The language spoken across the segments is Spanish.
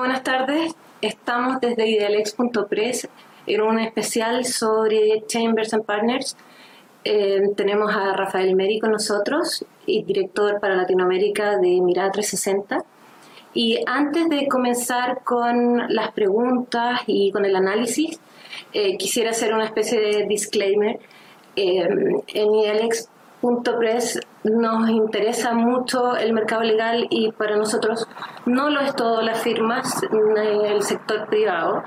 Buenas tardes, estamos desde idealex.press en un especial sobre Chambers and Partners. Eh, tenemos a Rafael Meri con nosotros, director para Latinoamérica de Mirada 360. Y antes de comenzar con las preguntas y con el análisis, eh, quisiera hacer una especie de disclaimer. Eh, en idealex Press nos interesa mucho el mercado legal y para nosotros no lo es todo las firmas, el sector privado.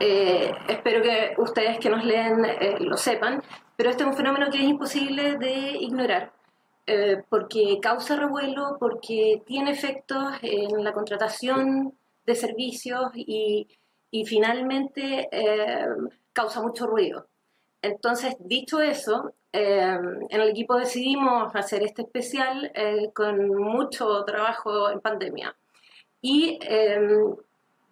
Eh, espero que ustedes que nos leen eh, lo sepan, pero este es un fenómeno que es imposible de ignorar. Eh, porque causa revuelo, porque tiene efectos en la contratación de servicios y, y finalmente causa mucho ruido. Entonces, dicho eso, eh, en el equipo decidimos hacer este especial eh, con mucho trabajo en pandemia. Y eh,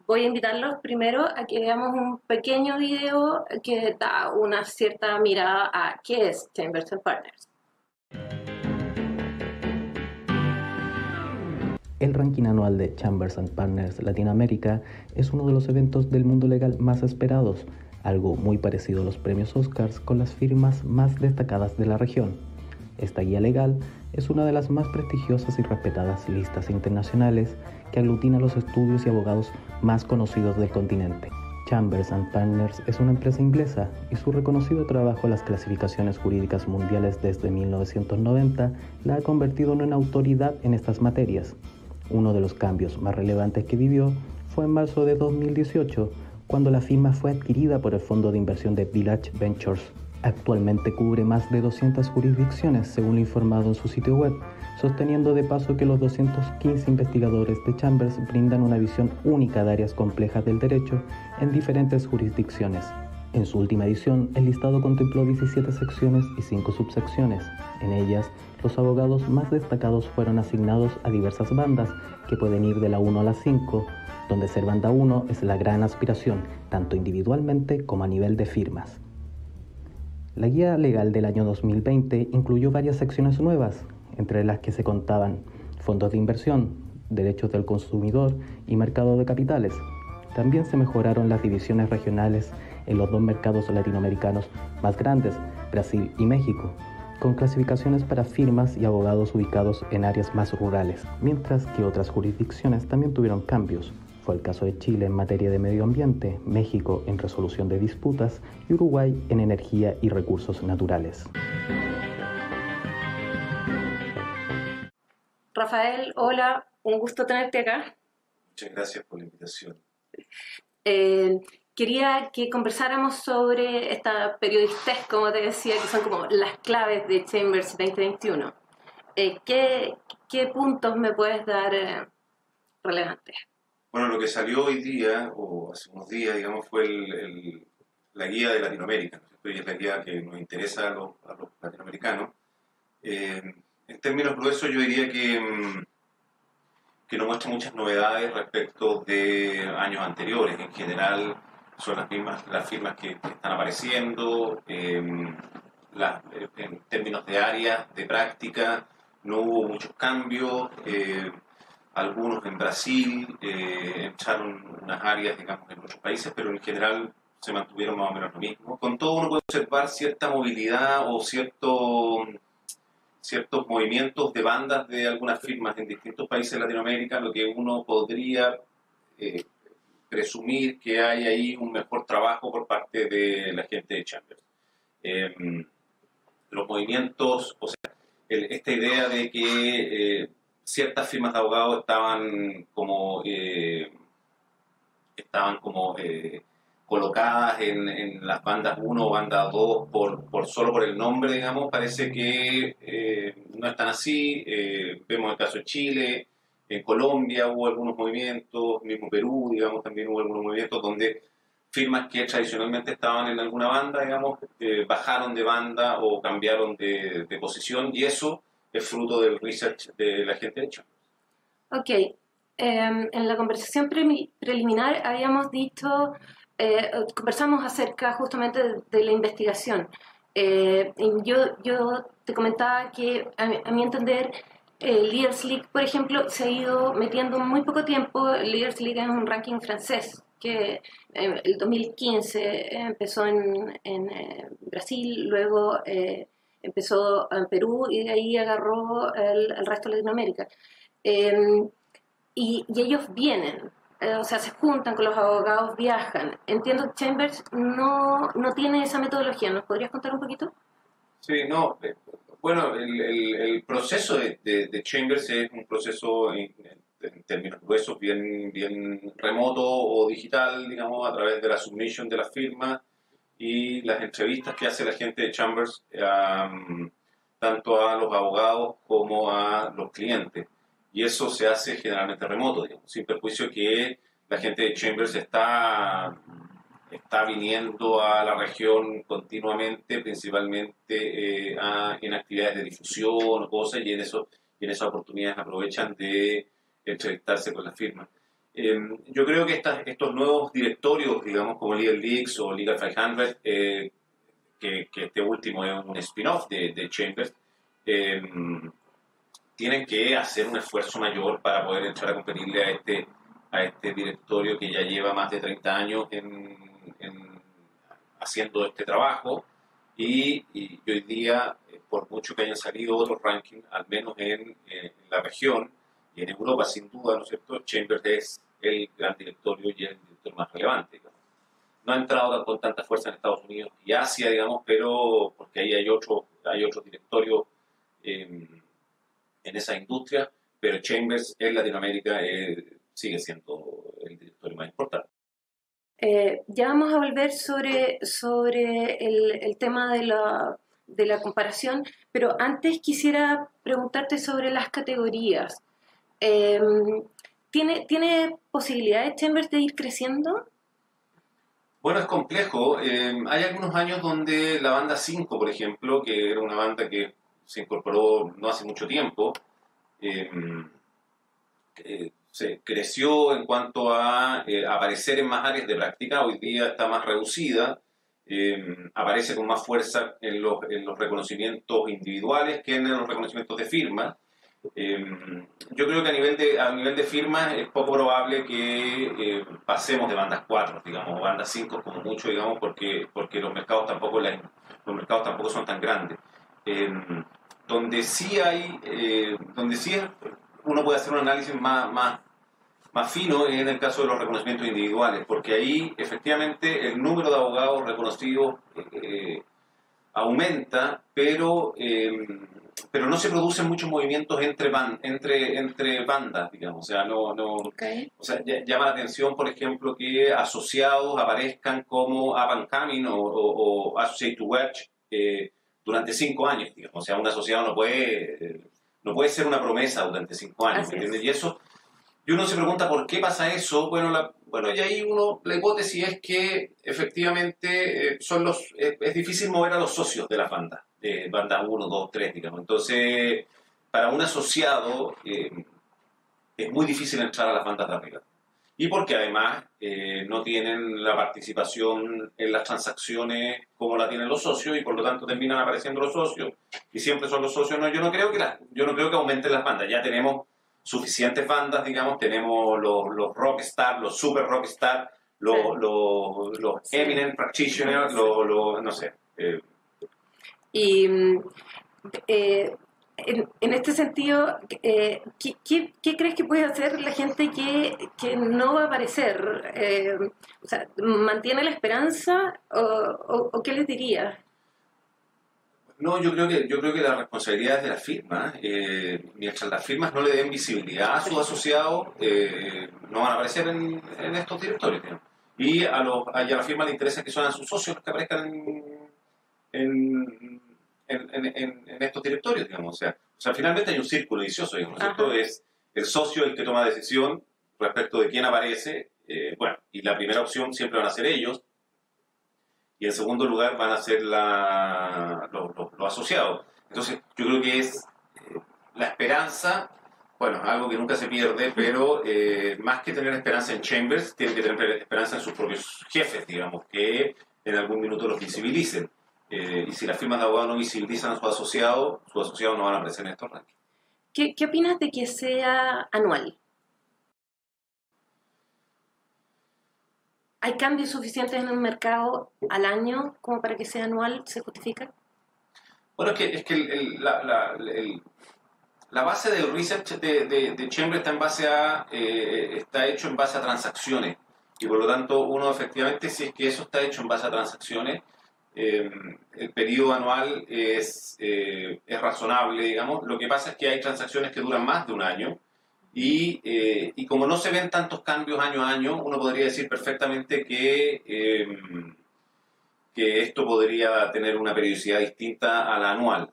voy a invitarlos primero a que veamos un pequeño video que da una cierta mirada a qué es Chambers Partners. El ranking anual de Chambers Partners Latinoamérica es uno de los eventos del mundo legal más esperados algo muy parecido a los premios Oscars con las firmas más destacadas de la región. Esta guía legal es una de las más prestigiosas y respetadas listas internacionales que aglutina los estudios y abogados más conocidos del continente. Chambers Partners es una empresa inglesa y su reconocido trabajo en las clasificaciones jurídicas mundiales desde 1990 la ha convertido en una autoridad en estas materias. Uno de los cambios más relevantes que vivió fue en marzo de 2018 cuando la firma fue adquirida por el fondo de inversión de Village Ventures. Actualmente cubre más de 200 jurisdicciones, según lo informado en su sitio web, sosteniendo de paso que los 215 investigadores de Chambers brindan una visión única de áreas complejas del derecho en diferentes jurisdicciones. En su última edición, el listado contempló 17 secciones y 5 subsecciones. En ellas, los abogados más destacados fueron asignados a diversas bandas, que pueden ir de la 1 a la 5, donde ser banda 1 es la gran aspiración, tanto individualmente como a nivel de firmas. La guía legal del año 2020 incluyó varias secciones nuevas, entre las que se contaban fondos de inversión, derechos del consumidor y mercado de capitales. También se mejoraron las divisiones regionales en los dos mercados latinoamericanos más grandes, Brasil y México, con clasificaciones para firmas y abogados ubicados en áreas más rurales, mientras que otras jurisdicciones también tuvieron cambios, fue el caso de Chile en materia de medio ambiente, México en resolución de disputas y Uruguay en energía y recursos naturales. Rafael, hola, un gusto tenerte acá. Muchas gracias por la invitación. Eh, quería que conversáramos sobre esta periodistez, como te decía, que son como las claves de Chambers 2021. Eh, ¿qué, ¿qué, puntos me puedes dar eh, relevantes? Bueno, lo que salió hoy día, o hace unos días, digamos, fue la guía de Latinoamérica, ¿no? y es la guía que nos interesa a los, latinoamericanos. Eh, en términos gruesos, yo diría que, mm, que nos muestra muchas novedades respecto de años anteriores. En general, son las mismas las firmas que, están apareciendo. Eh, en términos de áreas de práctica, no hubo muchos cambios. Eh, algunos en Brasil, eh, echaron unas áreas, digamos, en otros países, pero en general se mantuvieron más o menos lo mismo. Con todo uno puede observar cierta movilidad o cierto, ciertos movimientos de bandas de algunas firmas en distintos países de Latinoamérica, lo que uno podría eh, presumir que hay ahí un mejor trabajo por parte de la gente de Chambers. Em, los movimientos, o sea, esta idea de que... Eh, ciertas firmas de abogados estaban como eh, estaban como eh, colocadas en, las bandas 1 o banda 2 por, por, solo por el nombre, digamos, parece que eh, no están así. vemos el caso de Chile, en Colombia hubo algunos movimientos, mismo Perú, digamos, también hubo algunos movimientos donde firmas que tradicionalmente estaban en alguna banda, digamos, bajaron de banda o cambiaron de, de posición y eso es fruto del research de la gente hecho. Ok. Em, en la conversación preliminar habíamos dicho, eh, conversamos acerca justamente de, la investigación. Eh, yo, yo te comentaba que, a mi, entender, el Leaders League, por ejemplo, se ha ido metiendo muy poco tiempo. El Leaders League es un ranking francés que en el 2015 empezó en, en eh, Brasil, luego eh, empezó en Perú y de ahí agarró el, resto de Latinoamérica. Em, y, ellos vienen, eh, o sea, se juntan con los abogados, viajan. Entiendo que Chambers no, no tiene esa metodología. ¿Nos podrías contar un poquito? Sí, no, bueno, el, el, proceso de, de, Chambers es un proceso en, términos gruesos bien, bien remoto o digital, digamos, a través de la submission de la firma y las entrevistas que hace la gente de Chambers, tanto a los abogados como a los clientes. Y eso se hace generalmente remoto, sin perjuicio que la gente de Chambers está está viniendo a la región continuamente, principalmente eh, en actividades de difusión o cosas, y en, eso, y en esas oportunidades aprovechan de entrevistarse con la firma. Em, yo creo que estas, estos nuevos directorios, digamos, como Legal Leaks o Legal 500, eh, que, que, este último es un spin-off de, de, Chambers, em, tienen que hacer un esfuerzo mayor para poder entrar a competirle a este, a este directorio que ya lleva más de 30 años en, haciendo este trabajo. Y, hoy día, eh, por mucho que hayan salido otros rankings, al menos en, la región y en Europa, sin duda, ¿no es cierto? Chambers es el gran directorio y el director más relevante. No ha entrado con tanta fuerza en Estados Unidos y Asia, digamos, pero porque ahí hay otro, hay otro directorio en esa industria, pero Chambers en Latinoamérica eh, sigue siendo el directorio más importante. Eh, ya vamos a volver sobre, sobre el, tema de la, de la, comparación, pero antes quisiera preguntarte sobre las categorías. Em, ¿tiene, ¿Tiene posibilidades Chambers de ir creciendo? Bueno, es complejo. Em, hay algunos años donde la banda 5, por ejemplo, que era una banda que se incorporó no hace mucho tiempo, em, eh, se creció en cuanto a eh, aparecer en más áreas de práctica, hoy día está más reducida, aparece con más fuerza en los, en los, reconocimientos individuales que en los reconocimientos de firma. Eh, yo creo que a nivel de, a nivel de firmas es poco probable que pasemos de bandas 4, digamos, o bandas 5 como mucho, digamos, porque, porque los, mercados tampoco los mercados tampoco son tan grandes. donde sí hay, donde sí es uno puede hacer un análisis más, más, más fino en el caso de los reconocimientos individuales, porque ahí efectivamente el número de abogados reconocidos eh, aumenta, pero, em, pero no se producen muchos movimientos entre, entre, entre bandas, digamos. O sea, no, no, o sea, llama la atención, por ejemplo, que asociados aparezcan como Up Coming o, o, Associate to Watch eh, durante cinco años, digamos. O sea, un asociado no puede no puede ser una promesa durante cinco años, ¿me entiendes? Y eso, y uno se pregunta por qué pasa eso. Bueno, la, bueno y ahí uno, la hipótesis es que efectivamente eh, son los, es, difícil mover a los socios de las bandas, de banda 1, 2, 3, digamos. Entonces, para un asociado eh, es muy difícil entrar a las bandas de arriba. Y porque además eh, no tienen la participación en las transacciones como la tienen los socios y por lo tanto terminan apareciendo los socios y siempre son los socios. No, yo no creo que la, yo no creo que aumenten las bandas. Ya tenemos suficientes bandas, digamos, tenemos los, los rockstar, los super rockstar, los, los, los eminent practitioners, los, no sé. Eh. Y mm, eh, en, este sentido, eh, ¿qué, crees que puede hacer la gente que, que no va a aparecer? Eh, o sea, ¿Mantiene la esperanza o, qué les diría? No, yo creo que, yo creo que la responsabilidad es de las firmas. Mientras las firmas no le den visibilidad a sus asociados, no van a aparecer en, estos directorios. Y a, los, a la firma le interesa que sean sus socios que aparezcan en, estos directorios, digamos. O sea, o sea, finalmente hay un círculo vicioso, digamos, ¿cierto? Es el socio el que toma decisión respecto de quién aparece, eh, bueno, y la primera opción siempre van a ser ellos, y en segundo lugar van a ser la, los, asociados. Entonces, yo creo que es eh, la esperanza, bueno, algo que nunca se pierde, pero eh, más que tener esperanza en Chambers, tiene que tener esperanza en sus propios jefes, digamos, que en algún minuto los visibilicen. Eh, y si las firmas de abogados no visibilizan a su asociado, sus asociados no van a aparecer en estos rankings. ¿Qué, ¿Qué opinas de que sea anual? ¿Hay cambios suficientes en el mercado al año como para que sea anual? ¿Se justifica? Bueno, es que, es que la, la, la, base del research de, de, de Chamber está, en base a, eh, está hecho en base a transacciones. Y por lo tanto, uno efectivamente, si es que eso está hecho en base a transacciones, eh, el periodo anual es, eh, es razonable, digamos. Lo que pasa es que hay transacciones que duran más de un año y, eh, y, como no se ven tantos cambios año a año, uno podría decir perfectamente que, eh, que esto podría tener una periodicidad distinta a la anual.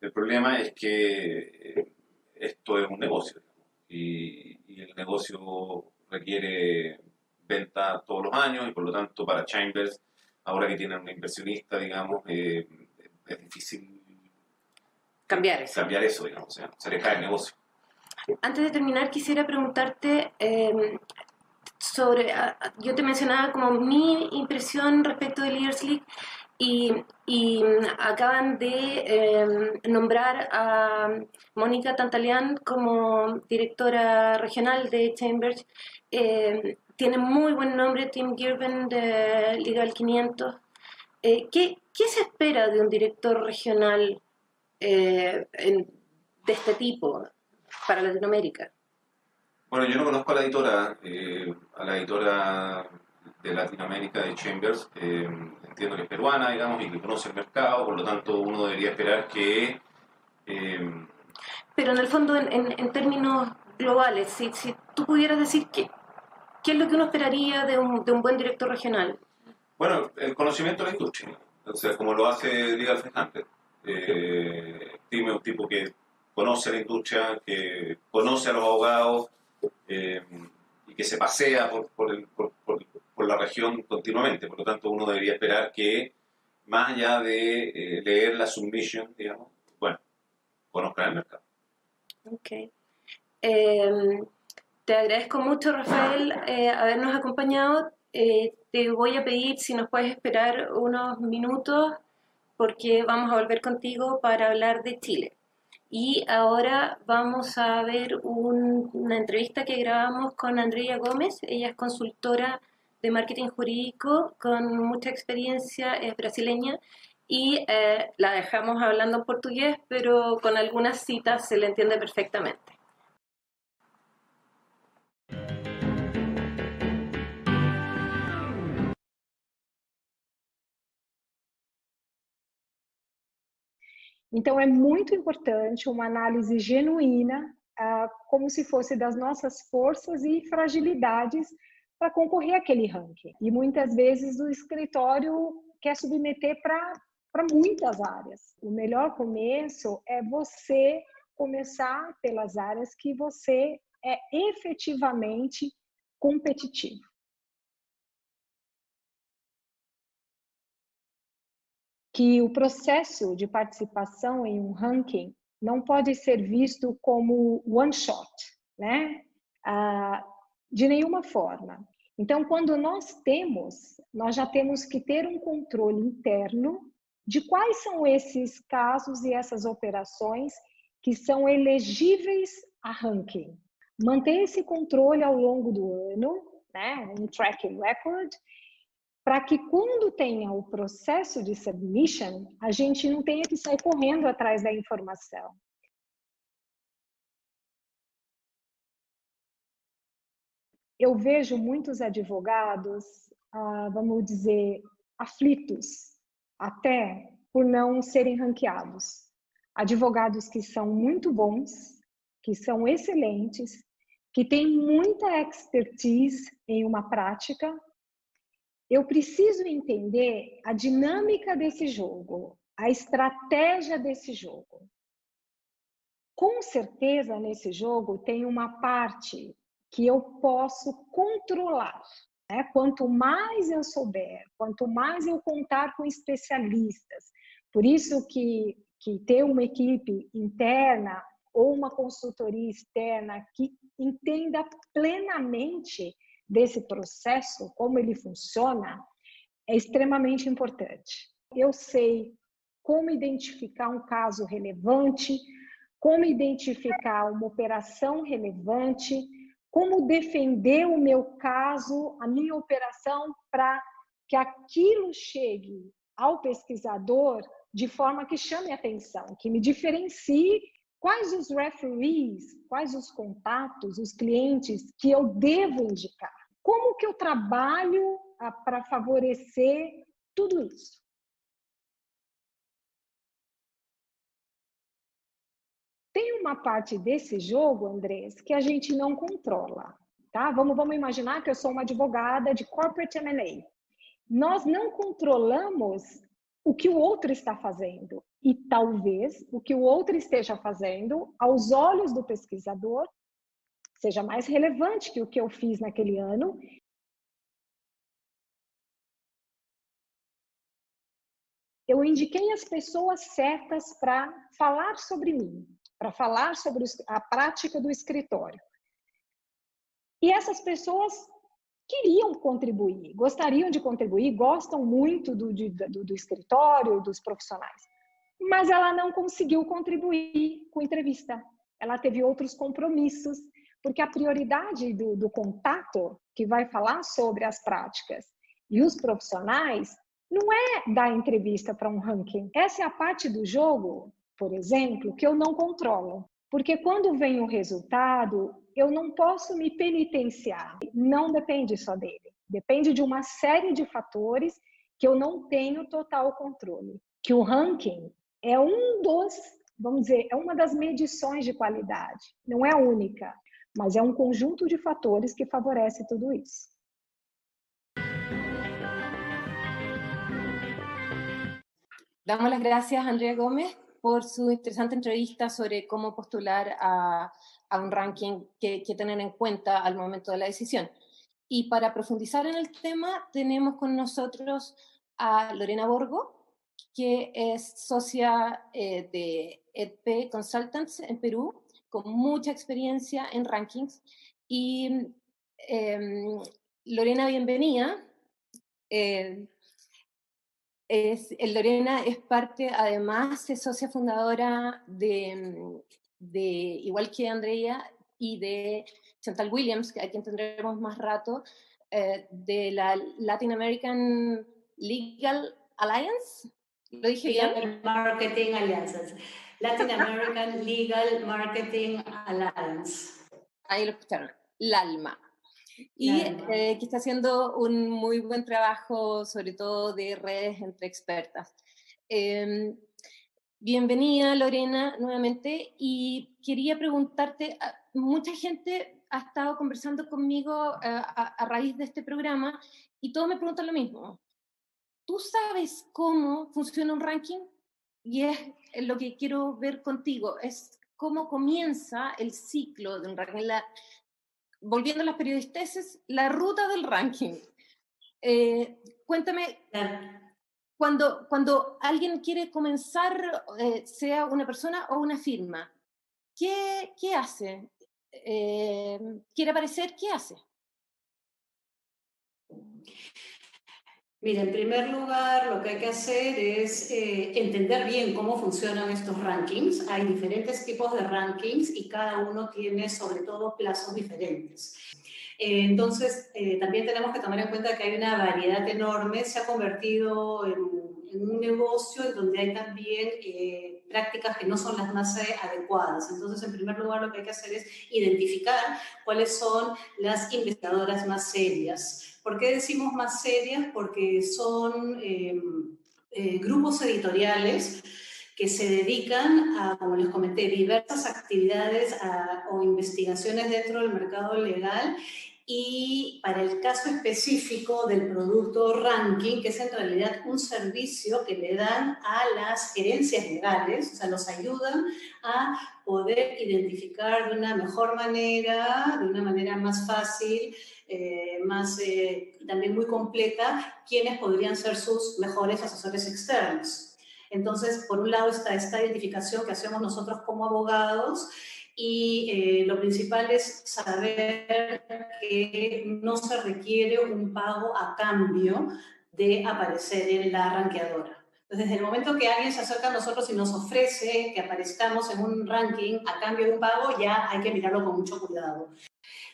El problema es que eh, esto es un negocio y, y, el negocio requiere venta todos los años y por lo tanto para Chambers, ahora que tienen un inversionista, digamos, es difícil cambiar eso. Cambiar eso, digamos, o sea, se le cae el negocio. Antes de terminar, quisiera preguntarte eh, sobre, yo te mencionaba como mi impresión respecto de Leaders League y, y acaban de eh, nombrar a Mónica Tantalian como directora regional de Chambers. Eh, tiene muy buen nombre Tim Girvan de Legal 500. ¿qué, ¿qué, se espera de un director regional en, de este tipo? para Latinoamérica? Bueno, yo no conozco a la editora, eh, a la editora de Latinoamérica de Chambers, eh, entiendo que es peruana, digamos, y que conoce el mercado, por lo tanto uno debería esperar que... Eh, Pero en el fondo, en, en, términos globales, si, si, tú pudieras decir que, qué es lo que uno esperaría de un, de un buen director regional. Bueno, el conocimiento de la industria, o sea, como lo hace Legal Hunter. Eh, dime un tipo que conoce la industria, que conoce a los abogados eh, y que se pasea por, por, el, por, por, la región continuamente. Por lo tanto, uno debería esperar que, más allá de eh, leer la submission, digamos, bueno, conozca el mercado. Ok. Eh, te agradezco mucho, Rafael, habernos acompañado. te voy a pedir si nos puedes esperar unos minutos porque vamos a volver contigo para hablar de Chile. Y ahora vamos a ver una entrevista que grabamos con Andrea Gómez. Ella es consultora de marketing jurídico con mucha experiencia, es brasileña y eh, la dejamos hablando en portugués, pero con algunas citas se le entiende perfectamente. Então, é muito importante uma análise genuína, ah, como se fosse das nossas forças e fragilidades para concorrer àquele ranking. E muitas vezes o escritório quer submeter para muitas áreas. O melhor começo é você começar pelas áreas que você é efetivamente competitivo. Que o processo de participação em um ranking não pode ser visto como one shot, né? Ah, de nenhuma forma. Então, quando nós temos, nós já temos que ter um controle interno de quais são esses casos e essas operações que são elegíveis a ranking. Manter esse controle ao longo do ano, né, um tracking record, para que quando tenha o processo de submission, a gente não tenha que sair correndo atrás da informação. Eu vejo muitos advogados, ah, vamos dizer, aflitos, até por não serem ranqueados. Advogados que são muito bons, que são excelentes, que têm muita expertise em uma prática, eu preciso entender a dinâmica desse jogo, a estratégia desse jogo. Com certeza, nesse jogo, tem uma parte que eu posso controlar. Né? Quanto mais eu souber, quanto mais eu contar com especialistas, por isso que, que ter uma equipe interna ou uma consultoria externa que entenda plenamente desse processo, como ele funciona, é extremamente importante. Eu sei como identificar um caso relevante, como identificar uma operação relevante, como defender o meu caso, a minha operação, para que aquilo chegue ao pesquisador de forma que chame atenção, que me diferencie quais os referees, quais os contatos, os clientes que eu devo indicar. Como que eu trabalho para favorecer tudo isso? Tem uma parte desse jogo, Andrés, que a gente não controla, tá? Vamos, vamos imaginar que eu sou uma advogada de corporate M&A. Nós não controlamos o que o outro está fazendo e talvez o que o outro esteja fazendo aos olhos do pesquisador seja mais relevante que o que eu fiz naquele ano eu indiquei as pessoas certas para falar sobre mim para falar sobre a prática do escritório. E essas pessoas queriam contribuir, gostariam de contribuir, gostam muito do, do, do escritório, dos profissionais. Mas ela não conseguiu contribuir com entrevista. Ela teve outros compromissos, porque a prioridade do, do contato, que vai falar sobre as práticas e os profissionais, não é dar entrevista para um ranking. Essa é a parte do jogo por exemplo, que eu não controlo. Porque quando vem o resultado, eu não posso me penitenciar. Não depende só dele. Depende de uma série de fatores que eu não tenho total controle. Que o ranking é um dos, vamos dizer, é uma das medições de qualidade. Não é a única, mas é um conjunto de fatores que favorece tudo isso. Damos las gracias Andrea Gómez por su interesante entrevista sobre cómo postular a, a un ranking que, que tener en cuenta al momento de la decisión. Y para profundizar en el tema, tenemos con nosotros a Lorena Borgo, que es socia eh, de EDP Consultants en Perú, con mucha experiencia en rankings. Y eh, Lorena, bienvenida. Eh, es, el Lorena es parte, además, es socia fundadora de, de, igual que Andrea, y de Chantal Williams, a quien tendremos más rato, eh, de la Latin American Legal Alliance. ¿Lo dije bien? Marketing Alliances. Latin American Legal Marketing Alliance. Ahí lo escucharon. LALMA y eh, que está haciendo un muy buen trabajo, sobre todo de redes entre expertas. Em, bienvenida, Lorena, nuevamente, y quería preguntarte, ah, mucha gente ha estado conversando conmigo eh, a, a, raíz de este programa y todos me preguntan lo mismo. ¿Tú sabes cómo funciona un ranking? Y es lo que quiero ver contigo, es cómo comienza el ciclo de un ranking. La, volviendo a las periodisteses, la ruta del ranking. Eh, cuéntame, cuando, cuando alguien quiere comenzar, eh, sea una persona o una firma, ¿qué, qué hace? Eh, ¿Quiere aparecer? ¿Qué hace? Mira, en primer lugar, lo que hay que hacer es eh, entender bien cómo funcionan estos rankings. Hay diferentes tipos de rankings y cada uno tiene sobre todo plazos diferentes. Eh, entonces, eh, también tenemos que tomar en cuenta que hay una variedad enorme. Se ha convertido en, en un negocio en donde hay también prácticas que no son las más adecuadas. Entonces, en primer lugar, lo que hay que hacer es identificar cuáles son las investigadoras más serias ¿Por qué decimos más serias? Porque son eh, eh, grupos editoriales que se dedican a, como les comenté, diversas actividades o investigaciones dentro del mercado legal y para el caso específico del producto ranking, que es en realidad un servicio que le dan a las gerencias legales, o sea, los ayudan a poder identificar de una mejor manera, de una manera más fácil, eh, más eh, también muy completa, quiénes podrían ser sus mejores asesores externos. Entonces, por un lado está esta identificación que hacemos nosotros como abogados y eh, lo principal es saber que no se requiere un pago a cambio de aparecer en la ranqueadora. Entonces, desde el momento que alguien se acerca a nosotros y nos ofrece que aparezcamos en un ranking a cambio de un pago, ya hay que mirarlo con mucho cuidado.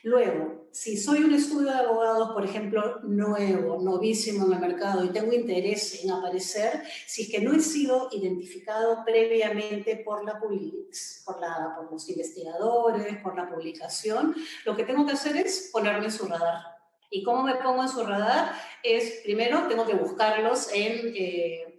Luego, si soy un estudio de abogados, por ejemplo, nuevo, novísimo en el mercado y tengo interés en aparecer, si es que no he sido identificado previamente por, la, por, la, por los investigadores, por la publicación, lo que tengo que hacer es ponerme en su radar. ¿Y cómo me pongo en su radar? Es, primero, tengo que buscarlos en... Eh,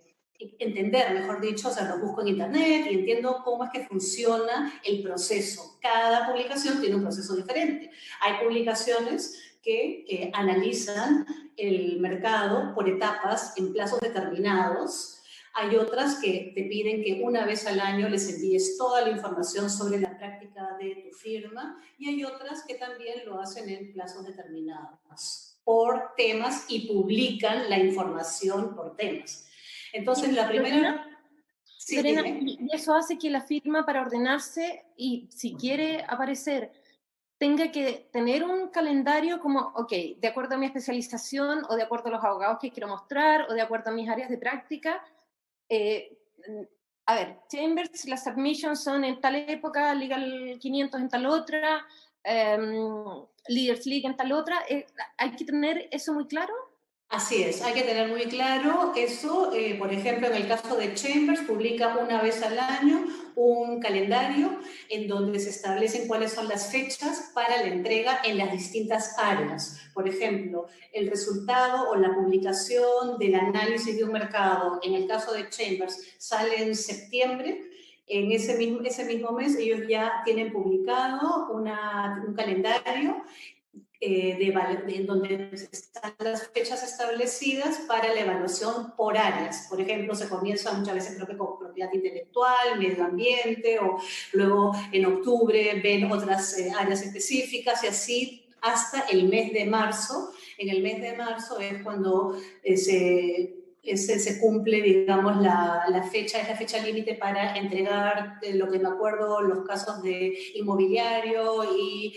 entender, mejor dicho, o sea, lo busco en internet y entiendo cómo es que funciona el proceso. Cada publicación tiene un proceso diferente. Hay publicaciones que analizan el mercado por etapas en plazos determinados. Hay otras que te piden que una vez al año les envíes toda la información sobre la práctica de tu firma y hay otras que también lo hacen en plazos determinados por temas y publican la información por temas. Entonces, la primera... y eso hace que la firma para ordenarse y si quiere aparecer tenga que tener un calendario como, ok, de acuerdo a mi especialización o de acuerdo a los abogados que quiero mostrar o de acuerdo a mis áreas de práctica. Eh, a ver, Chambers, las submissions son en tal época, Legal 500 en tal otra, em, Leaders League en tal otra. Eh, ¿Hay que tener eso muy claro? Así es, hay que tener muy claro eso. Eh, por ejemplo, en el caso de Chambers, publica una vez al año un calendario en donde se establecen cuáles son las fechas para la entrega en las distintas áreas. Por ejemplo, el resultado o la publicación del análisis de un mercado, en el caso de Chambers, sale en septiembre. En ese mismo, ese mismo mes ellos ya tienen publicado un calendario eh, de, en donde están las fechas establecidas para la evaluación por áreas. Por ejemplo, se comienza muchas veces creo que con propiedad intelectual, medio ambiente, o luego en octubre ven otras eh, áreas específicas y así hasta el mes de marzo. En el mes de marzo es cuando eh, se ese, se cumple, digamos, la, la, fecha, es la fecha límite para entregar, lo que me acuerdo, los casos de inmobiliario y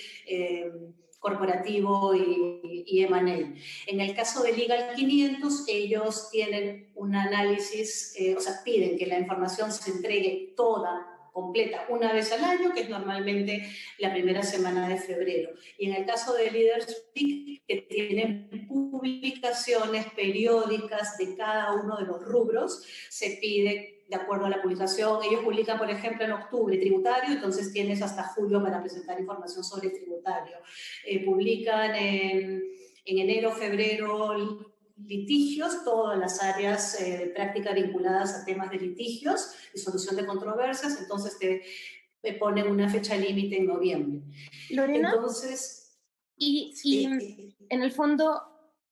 corporativo y, y M&A. En el caso de Legal 500, ellos tienen un análisis, eh, o sea, piden que la información se entregue toda completa una vez al año, que es normalmente la primera semana de febrero. Y en el caso de Leaders que tienen publicaciones periódicas de cada uno de los rubros, se pide de acuerdo a la publicación. Ellos publican, por ejemplo, en octubre tributario, entonces tienes hasta julio para presentar información sobre tributario. Eh, publican en, en, enero, febrero litigios, todas las áreas eh, de práctica vinculadas a temas de litigios y solución de controversias, entonces te, te ponen una fecha límite en noviembre. Lorena. Entonces, y, y en el fondo,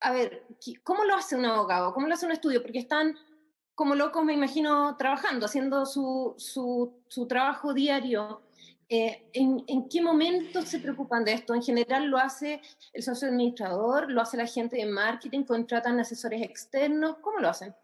a ver, ¿cómo lo hace un abogado? ¿Cómo lo hace un estudio? Porque están como locos, me imagino, trabajando, haciendo su, su, trabajo diario. Eh, ¿en, ¿en, qué momento se preocupan de esto? En general lo hace el socio administrador, lo hace la gente de marketing, contratan asesores externos, ¿cómo lo hacen?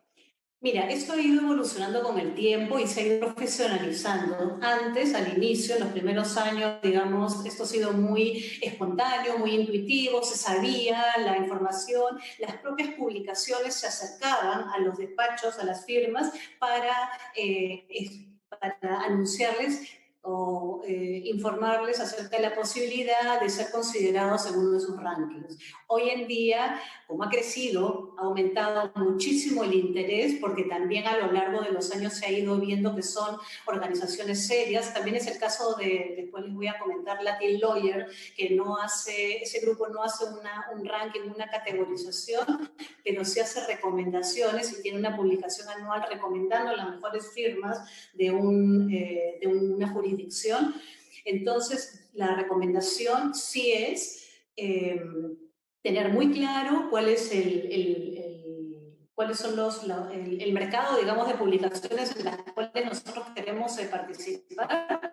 Mira, esto ha ido evolucionando con el tiempo y se ha ido profesionalizando. Antes, al inicio, en los primeros años, digamos, esto ha sido muy espontáneo, muy intuitivo, se sabía la información, las propias publicaciones se acercaban a los despachos, a las firmas, para, eh, para anunciarles o eh, informarles acerca de la posibilidad de ser considerados en uno de sus rankings. Hoy en día, como ha crecido, ha aumentado muchísimo el interés porque también a lo largo de los años se ha ido viendo que son organizaciones serias. También es el caso de, después les voy a comentar, Latin Lawyer, que no hace, ese grupo no hace una, un ranking, una categorización, pero sí hace recomendaciones y tiene una publicación anual recomendando las mejores firmas de, un, eh, de una jurisdicción. Entonces, la recomendación sí es... Eh, tener muy claro cuál es el, cuáles son los, el, mercado, digamos, de publicaciones en las cuales nosotros queremos eh, participar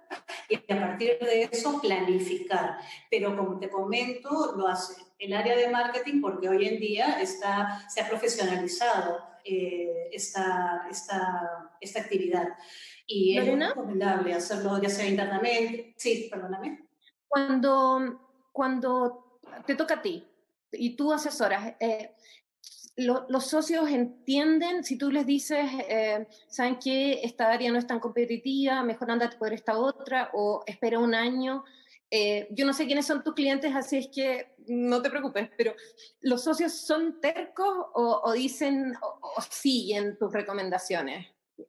y a partir de eso planificar. Pero como te comento, lo hace el área de marketing porque hoy en día está, se ha profesionalizado eh, esta, esta, esta actividad. Y es recomendable hacerlo ya sea internamente. Sí, perdóname. Cuando, cuando te toca a ti, y tú asesoras, eh, los socios entienden, si tú les dices, eh, saben que esta área no es tan competitiva, mejor andate por esta otra, o espera un año. Eh, yo no sé quiénes son tus clientes, así es que no te preocupes, pero ¿los socios son tercos o, dicen o, siguen tus recomendaciones?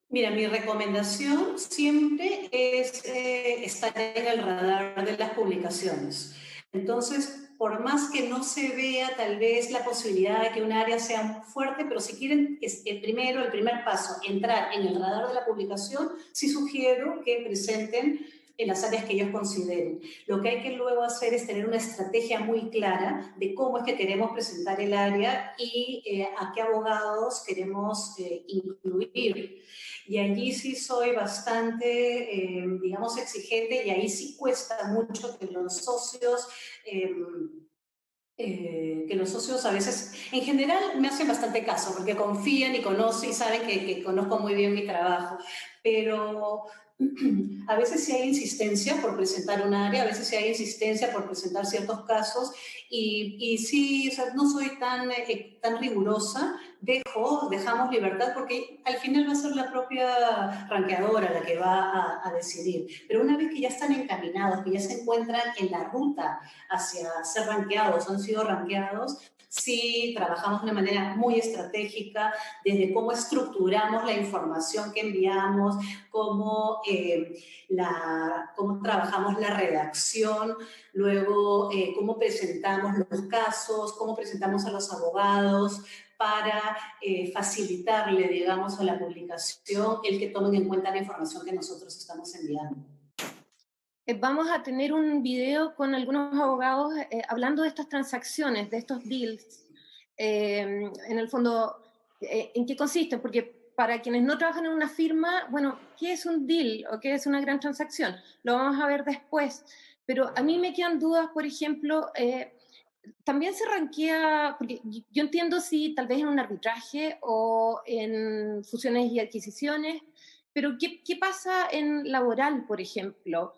Mira, mi recomendación siempre es eh, estar en el radar de las publicaciones. Entonces, por más que no se vea tal vez la posibilidad de que un área sea fuerte, pero si quieren el primero, el primer paso, entrar en el radar de la publicación, sí sugiero que presenten en las áreas que ellos consideren. Lo que hay que luego hacer es tener una estrategia muy clara de cómo es que queremos presentar el área y eh, a qué abogados queremos eh, incluir. Y allí sí soy bastante, eh, digamos, exigente y ahí sí cuesta mucho que los socios... que los socios a veces, en general, me hacen bastante caso porque confían y conocen y saben que, que conozco muy bien mi trabajo, pero a veces sí hay insistencia por presentar un área, a veces sí hay insistencia por presentar ciertos casos y, y sí, o sea, no soy tan, eh, tan rigurosa, dejo, dejamos libertad porque al final va a ser la propia ranqueadora la que va a, a, decidir. Pero una vez que ya están encaminados, que ya se encuentran en la ruta hacia ser ranqueados, han sido ranqueados, sí trabajamos de una manera muy estratégica, desde cómo estructuramos la información que enviamos, cómo, eh, la, cómo trabajamos la redacción, luego eh, cómo presentamos los casos, cómo presentamos a los abogados para eh, facilitarle, digamos, a la publicación el que tomen en cuenta la información que nosotros estamos enviando. Vamos a tener un video con algunos abogados hablando de estas transacciones, de estos deals. en el fondo, ¿en qué consisten? Porque para quienes no trabajan en una firma, bueno, ¿qué es un deal o qué es una gran transacción? Lo vamos a ver después. Pero a mí me quedan dudas, por ejemplo, eh, también se ranquea, porque yo entiendo si tal vez en un arbitraje o en fusiones y adquisiciones, pero ¿qué, qué pasa en laboral, por ejemplo?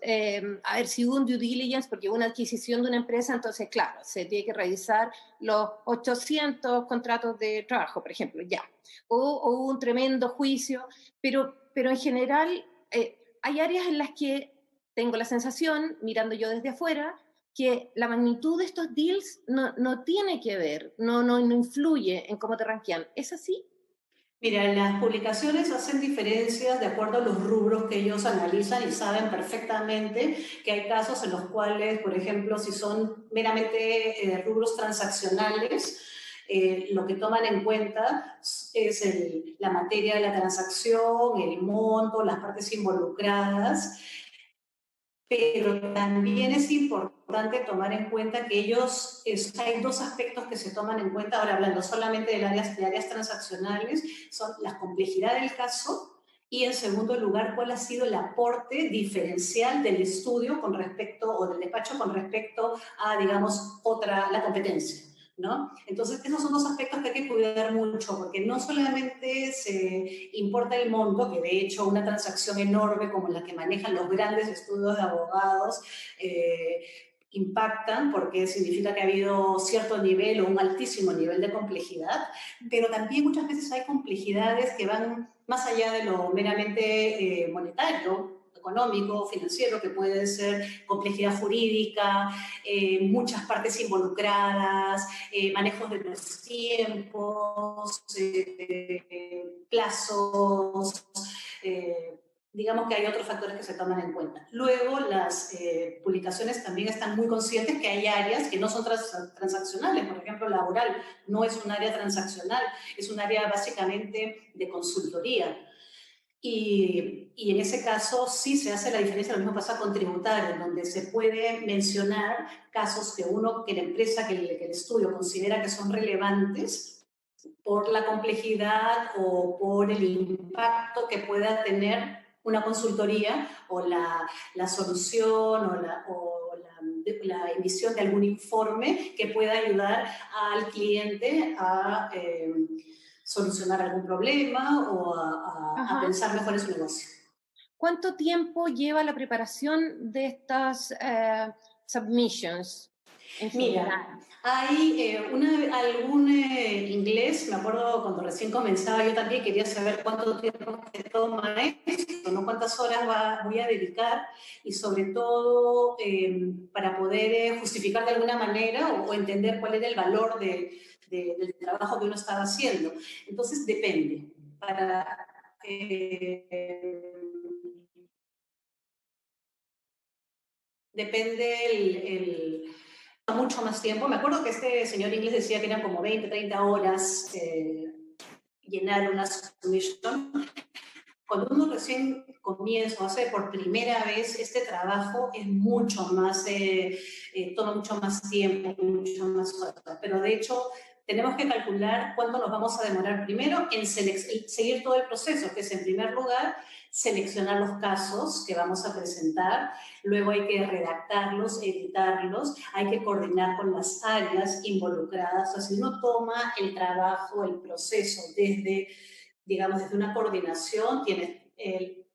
Eh, a ver, si hubo un due diligence, porque hubo una adquisición de una empresa, entonces, claro, se tiene que revisar los 800 contratos de trabajo, por ejemplo, ya. O, hubo un tremendo juicio, pero, pero en general eh, hay áreas en las que tengo la sensación, mirando yo desde afuera, que la magnitud de estos deals no, no tiene que ver, no, no, no influye en cómo te ranquean. ¿Es así? Mira, las publicaciones hacen diferencias de acuerdo a los rubros que ellos analizan y saben perfectamente que hay casos en los cuales, por ejemplo, si son meramente eh, rubros transaccionales, eh, lo que toman en cuenta es la materia de la transacción, el monto, las partes involucradas pero también es importante tomar en cuenta que ellos, hay dos aspectos que se toman en cuenta, ahora hablando solamente de áreas, de áreas transaccionales, son la complejidad del caso y en segundo lugar, cuál ha sido el aporte diferencial del estudio con respecto, o del despacho con respecto a, digamos, otra, la competencia. ¿No? Entonces, esos son dos aspectos que hay que cuidar mucho, porque no solamente se importa el monto, que de hecho una transacción enorme como la que manejan los grandes estudios de abogados, eh, impactan porque significa que ha habido cierto nivel o un altísimo nivel de complejidad, pero también muchas veces hay complejidades que van más allá de lo meramente eh, monetario, económico, financiero, que puede ser complejidad jurídica, eh, muchas partes involucradas, eh, manejos de los tiempos, eh, plazos, digamos que hay otros factores que se toman en cuenta. Luego, las publicaciones también están muy conscientes que hay áreas que no son transaccionales, por ejemplo, laboral no es un área transaccional, es un área básicamente de consultoría. Y, y, en ese caso sí se hace la diferencia, lo mismo pasa con tributario, donde se puede mencionar casos que uno, que la empresa, que el, que el estudio considera que son relevantes por la complejidad o por el impacto que pueda tener una consultoría o la, la solución o, la, o la, emisión de algún informe que pueda ayudar al cliente a... Eh, solucionar algún problema o a, pensar mejor en su negocio. ¿Cuánto tiempo lleva la preparación de estas eh, submissions? Mira, hay eh, una, algún eh, inglés, me acuerdo cuando recién comenzaba, yo también quería saber cuánto tiempo se toma esto, ¿no? cuántas horas va, voy a dedicar y sobre todo eh, para poder justificar de alguna manera o, entender cuál era el valor de, del trabajo que uno estaba haciendo. Entonces depende. Para, depende el mucho más tiempo. Me acuerdo que este señor inglés decía que eran como 20, 30 horas eh, llenar una submission. Cuando uno recién comienza o hace por primera vez este trabajo, es mucho más, eh, eh, toma mucho más tiempo, mucho más horas. Pero de hecho, tenemos que calcular cuánto nos vamos a demorar primero en seguir todo el proceso, que es en primer lugar seleccionar los casos que vamos a presentar, luego hay que redactarlos, editarlos, hay que coordinar con las áreas involucradas. O sea, si uno toma el trabajo, el proceso desde, digamos, desde una coordinación, tiene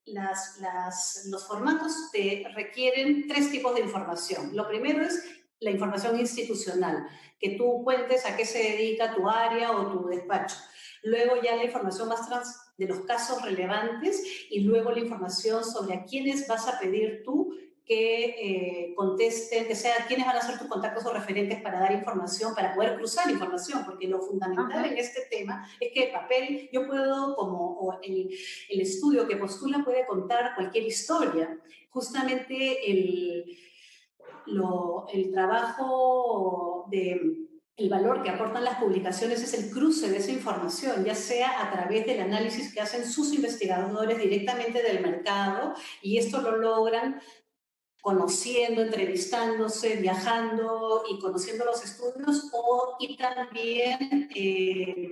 las, las, los formatos te requieren tres tipos de información. Lo primero es la información institucional, que tú cuentes a qué se dedica tu área o tu despacho. Luego ya la información más trans de los casos relevantes y luego la información sobre a quiénes vas a pedir tú que eh, contesten, que sea quiénes van a ser tus contactos o referentes para dar información, para poder cruzar información, porque lo fundamental en este tema es que el papel, yo puedo, como el, el estudio que postula puede contar cualquier historia. Justamente el, lo, el trabajo de el valor que aportan las publicaciones es el cruce de esa información, ya sea a través del análisis que hacen sus investigadores directamente del mercado, y esto lo logran conociendo, entrevistándose, viajando y conociendo los estudios, o, y también eh,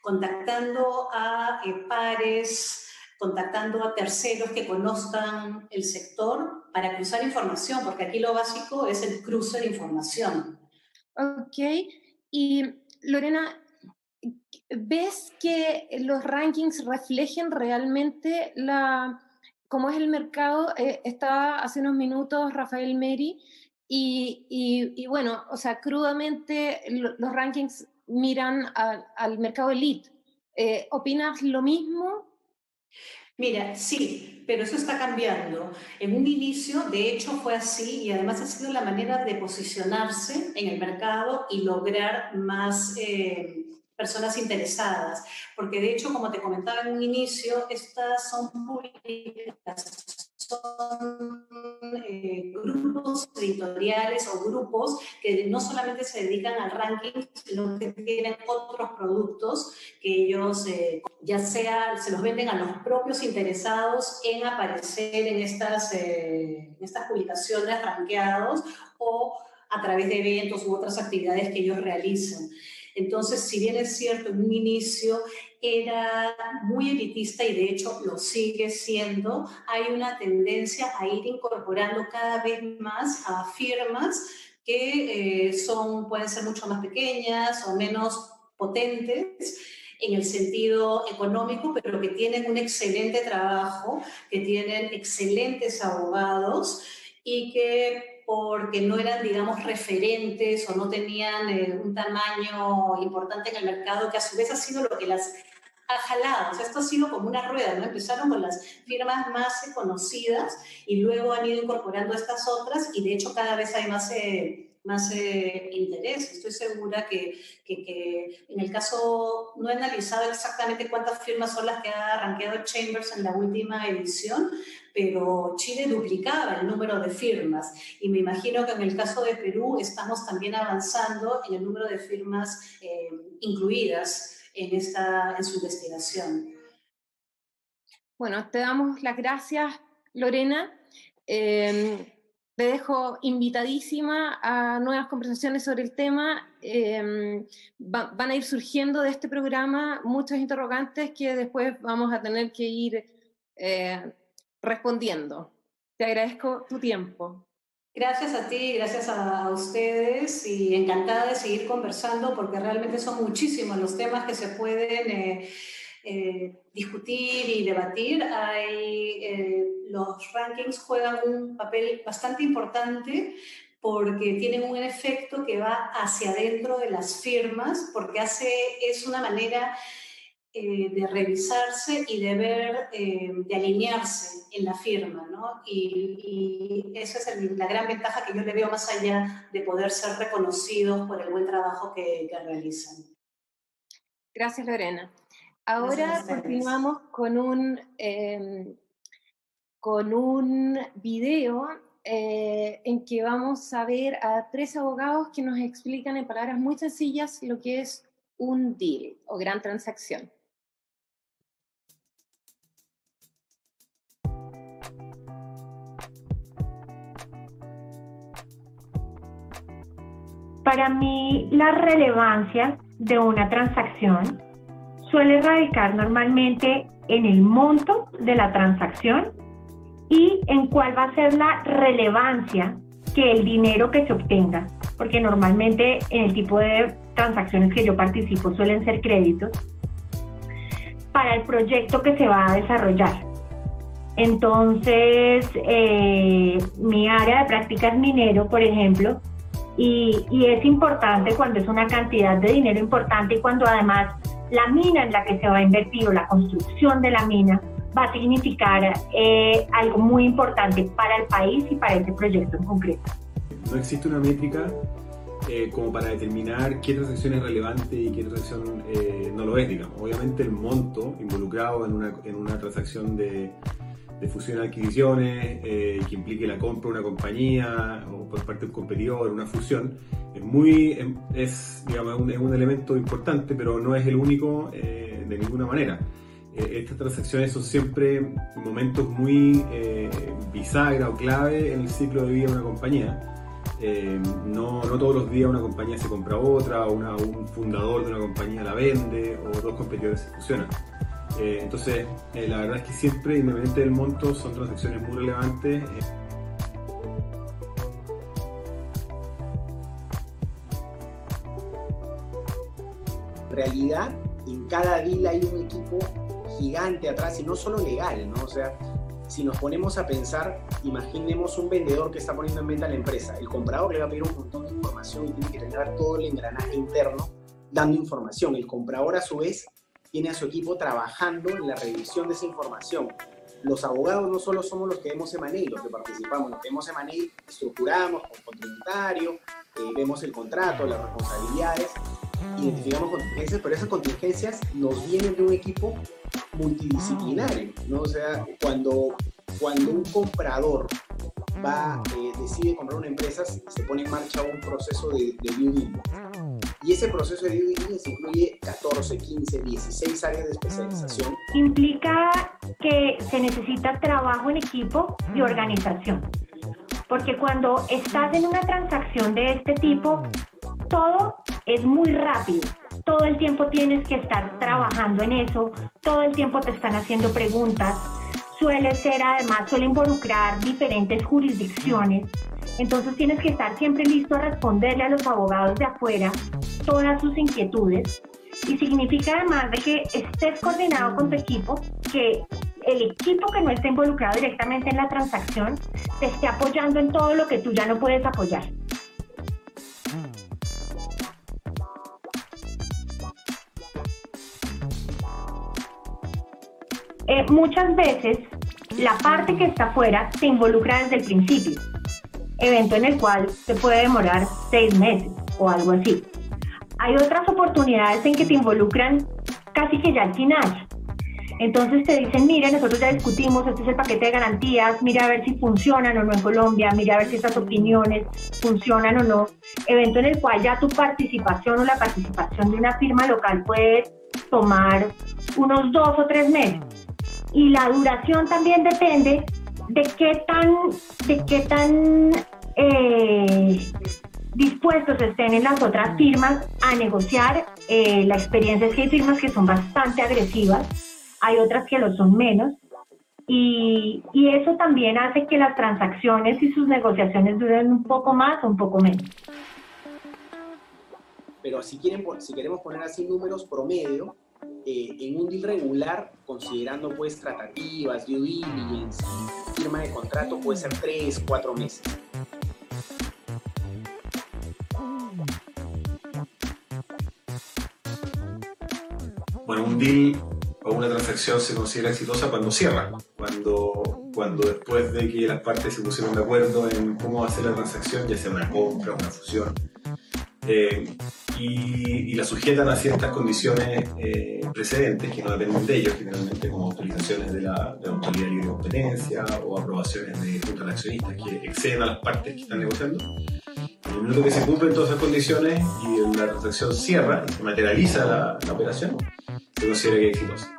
contactando a eh, pares, contactando a terceros que conozcan el sector para cruzar información, porque aquí lo básico es el cruce de información. Ok, y Lorena, ¿ves que los rankings reflejen realmente la, cómo es el mercado? Eh, estaba hace unos minutos Rafael Meri y, bueno, o sea, crudamente los rankings miran al mercado elite. Eh, ¿Opinas lo mismo? Mira, sí, pero eso está cambiando. En un inicio, de hecho, fue así y además ha sido la manera de posicionarse en el mercado y lograr más eh, personas interesadas. Porque de hecho, como te comentaba en un inicio, estas son públicas son eh, grupos editoriales o grupos que no solamente se dedican al ranking, sino que tienen otros productos que ellos eh, ya sea se los venden a los propios interesados en aparecer en estas, eh, en estas publicaciones rankeados o a través de eventos u otras actividades que ellos realizan. Entonces, si bien es cierto, en un inicio era muy elitista y de hecho lo sigue siendo, hay una tendencia a ir incorporando cada vez más a firmas que eh, son, pueden ser mucho más pequeñas o menos potentes en el sentido económico, pero que tienen un excelente trabajo, que tienen excelentes abogados y que porque no eran, digamos, referentes o no tenían eh, un tamaño importante en el mercado, que a su vez ha sido lo que las ha jalado. O sea, esto ha sido como una rueda, ¿no? Empezaron con las firmas más conocidas y luego han ido incorporando estas otras y de hecho cada vez hay más... Eh, más eh, interés. Estoy segura que, que, que, en el caso, no he analizado exactamente cuántas firmas son las que ha arranqueado Chambers en la última edición, pero Chile duplicaba el número de firmas y me imagino que en el caso de Perú estamos también avanzando en el número de firmas eh, incluidas en, esta, en su investigación. Bueno, te damos las gracias, Lorena. Eh, te dejo invitadísima a nuevas conversaciones sobre el tema. Em, van a ir surgiendo de este programa muchos interrogantes que después vamos a tener que ir eh, respondiendo. Te agradezco tu tiempo. Gracias a ti, gracias a, ustedes y encantada de seguir conversando porque realmente son muchísimos los temas que se pueden eh, eh, discutir y debatir. Hay, eh, los rankings juegan un papel bastante importante porque tienen un efecto que va hacia adentro de las firmas, porque hace, es una manera eh, de revisarse y de ver, eh, de alinearse en la firma, ¿no? Y, esa es la gran ventaja que yo le veo más allá de poder ser reconocidos por el buen trabajo que, realizan. Gracias, Lorena. Ahora continuamos con un, em, con un video eh, en que vamos a ver a tres abogados que nos explican en palabras muy sencillas lo que es un deal o gran transacción. Para mí, la relevancia de una transacción suele radicar normalmente en el monto de la transacción y en cuál va a ser la relevancia que el dinero que se obtenga, porque normalmente en el tipo de transacciones que yo participo suelen ser créditos, para el proyecto que se va a desarrollar. Entonces, eh, mi área de práctica es minero, por ejemplo, y, es importante cuando es una cantidad de dinero importante y cuando además la mina en la que se va a invertir o la construcción de la mina va a significar eh, algo muy importante para el país y para ese proyecto en concreto. No existe una métrica eh, como para determinar qué transacción es relevante y qué transacción eh, no lo es, digamos. Obviamente el monto involucrado en una, en una transacción de, de fusión de adquisiciones, eh, que implique la compra de una compañía o por parte de un competidor, una fusión, es muy, em, es, digamos, un, es un elemento importante, pero no es el único eh, de ninguna manera. Eh, estas transacciones son siempre momentos muy bisagra o clave en el ciclo de vida de una compañía. no, no, todos los días una compañía se compra otra, una, un fundador de una compañía la vende, o dos competidores se fusionan. Eh, entonces, eh, la verdad es que siempre, independientemente del monto, son transacciones muy relevantes. En realidad, en cada deal hay un equipo gigante atrás y no solo legal, ¿no? O sea, si nos ponemos a pensar, imaginemos un vendedor que está poniendo en venta la empresa. El comprador le va a pedir un montón de información y tiene que tener todo el engranaje interno dando información. El comprador, a su vez, tiene a su equipo trabajando en la revisión de esa información. Los abogados no solo somos los que vemos M&A, los que participamos, los que vemos M&A estructuramos con tributario, eh, vemos el contrato, las responsabilidades, identificamos contingencias, pero esas contingencias nos vienen de un equipo multidisciplinario, ¿no? O sea, cuando, cuando un comprador va, eh, decide comprar una empresa, se pone en marcha un proceso de, de due diligence y ese proceso de due diligence incluye 14, 15, 16 áreas de especialización. Implica que se necesita trabajo en equipo y organización. Porque cuando estás en una transacción de este tipo, todo es muy rápido. Todo el tiempo tienes que estar trabajando en eso, todo el tiempo te están haciendo preguntas. Suele ser además, suele involucrar diferentes jurisdicciones. Entonces tienes que estar siempre listo a responderle a los abogados de afuera todas sus inquietudes y significa además de que estés coordinado con tu equipo, que el equipo que no esté involucrado directamente en la transacción te esté apoyando en todo lo que tú ya no puedes apoyar. Eh, muchas veces la parte que está afuera se involucra desde el principio, evento en el cual se puede demorar seis meses o algo así hay otras oportunidades en que te involucran casi que ya al final. Entonces te dicen, mire, nosotros ya discutimos, este es el paquete de garantías, mira a ver si funcionan o no en Colombia, mira a ver si estas opiniones funcionan o no. Evento en el cual ya tu participación o la participación de una firma local puede tomar unos dos o tres meses. Y la duración también depende de qué tan, de qué tan eh, dispuestos estén en las otras firmas a negociar. Eh, la experiencia es que hay firmas que son bastante agresivas, hay otras que lo son menos. Y, y, eso también hace que las transacciones y sus negociaciones duren un poco más o un poco menos. Pero si, quieren, si queremos poner así números promedio, eh, en un deal regular, considerando pues tratativas, due diligence, firma de contrato, puede ser tres, cuatro meses. Bueno, un deal o una transacción se considera exitosa cuando cierra, cuando, cuando después de que las partes se pusieron de acuerdo en cómo va a ser la transacción, ya sea una compra, una fusión, eh, y, la sujetan a ciertas condiciones eh, precedentes que no dependen de ellos, generalmente como autorizaciones de la, de la Autoridad de Competencia o aprobaciones de junta de accionistas que exceden a las partes que están negociando. En el minuto que se cumplen todas esas condiciones y la transacción cierra y se materializa la, la operación, se considera que es exitosa.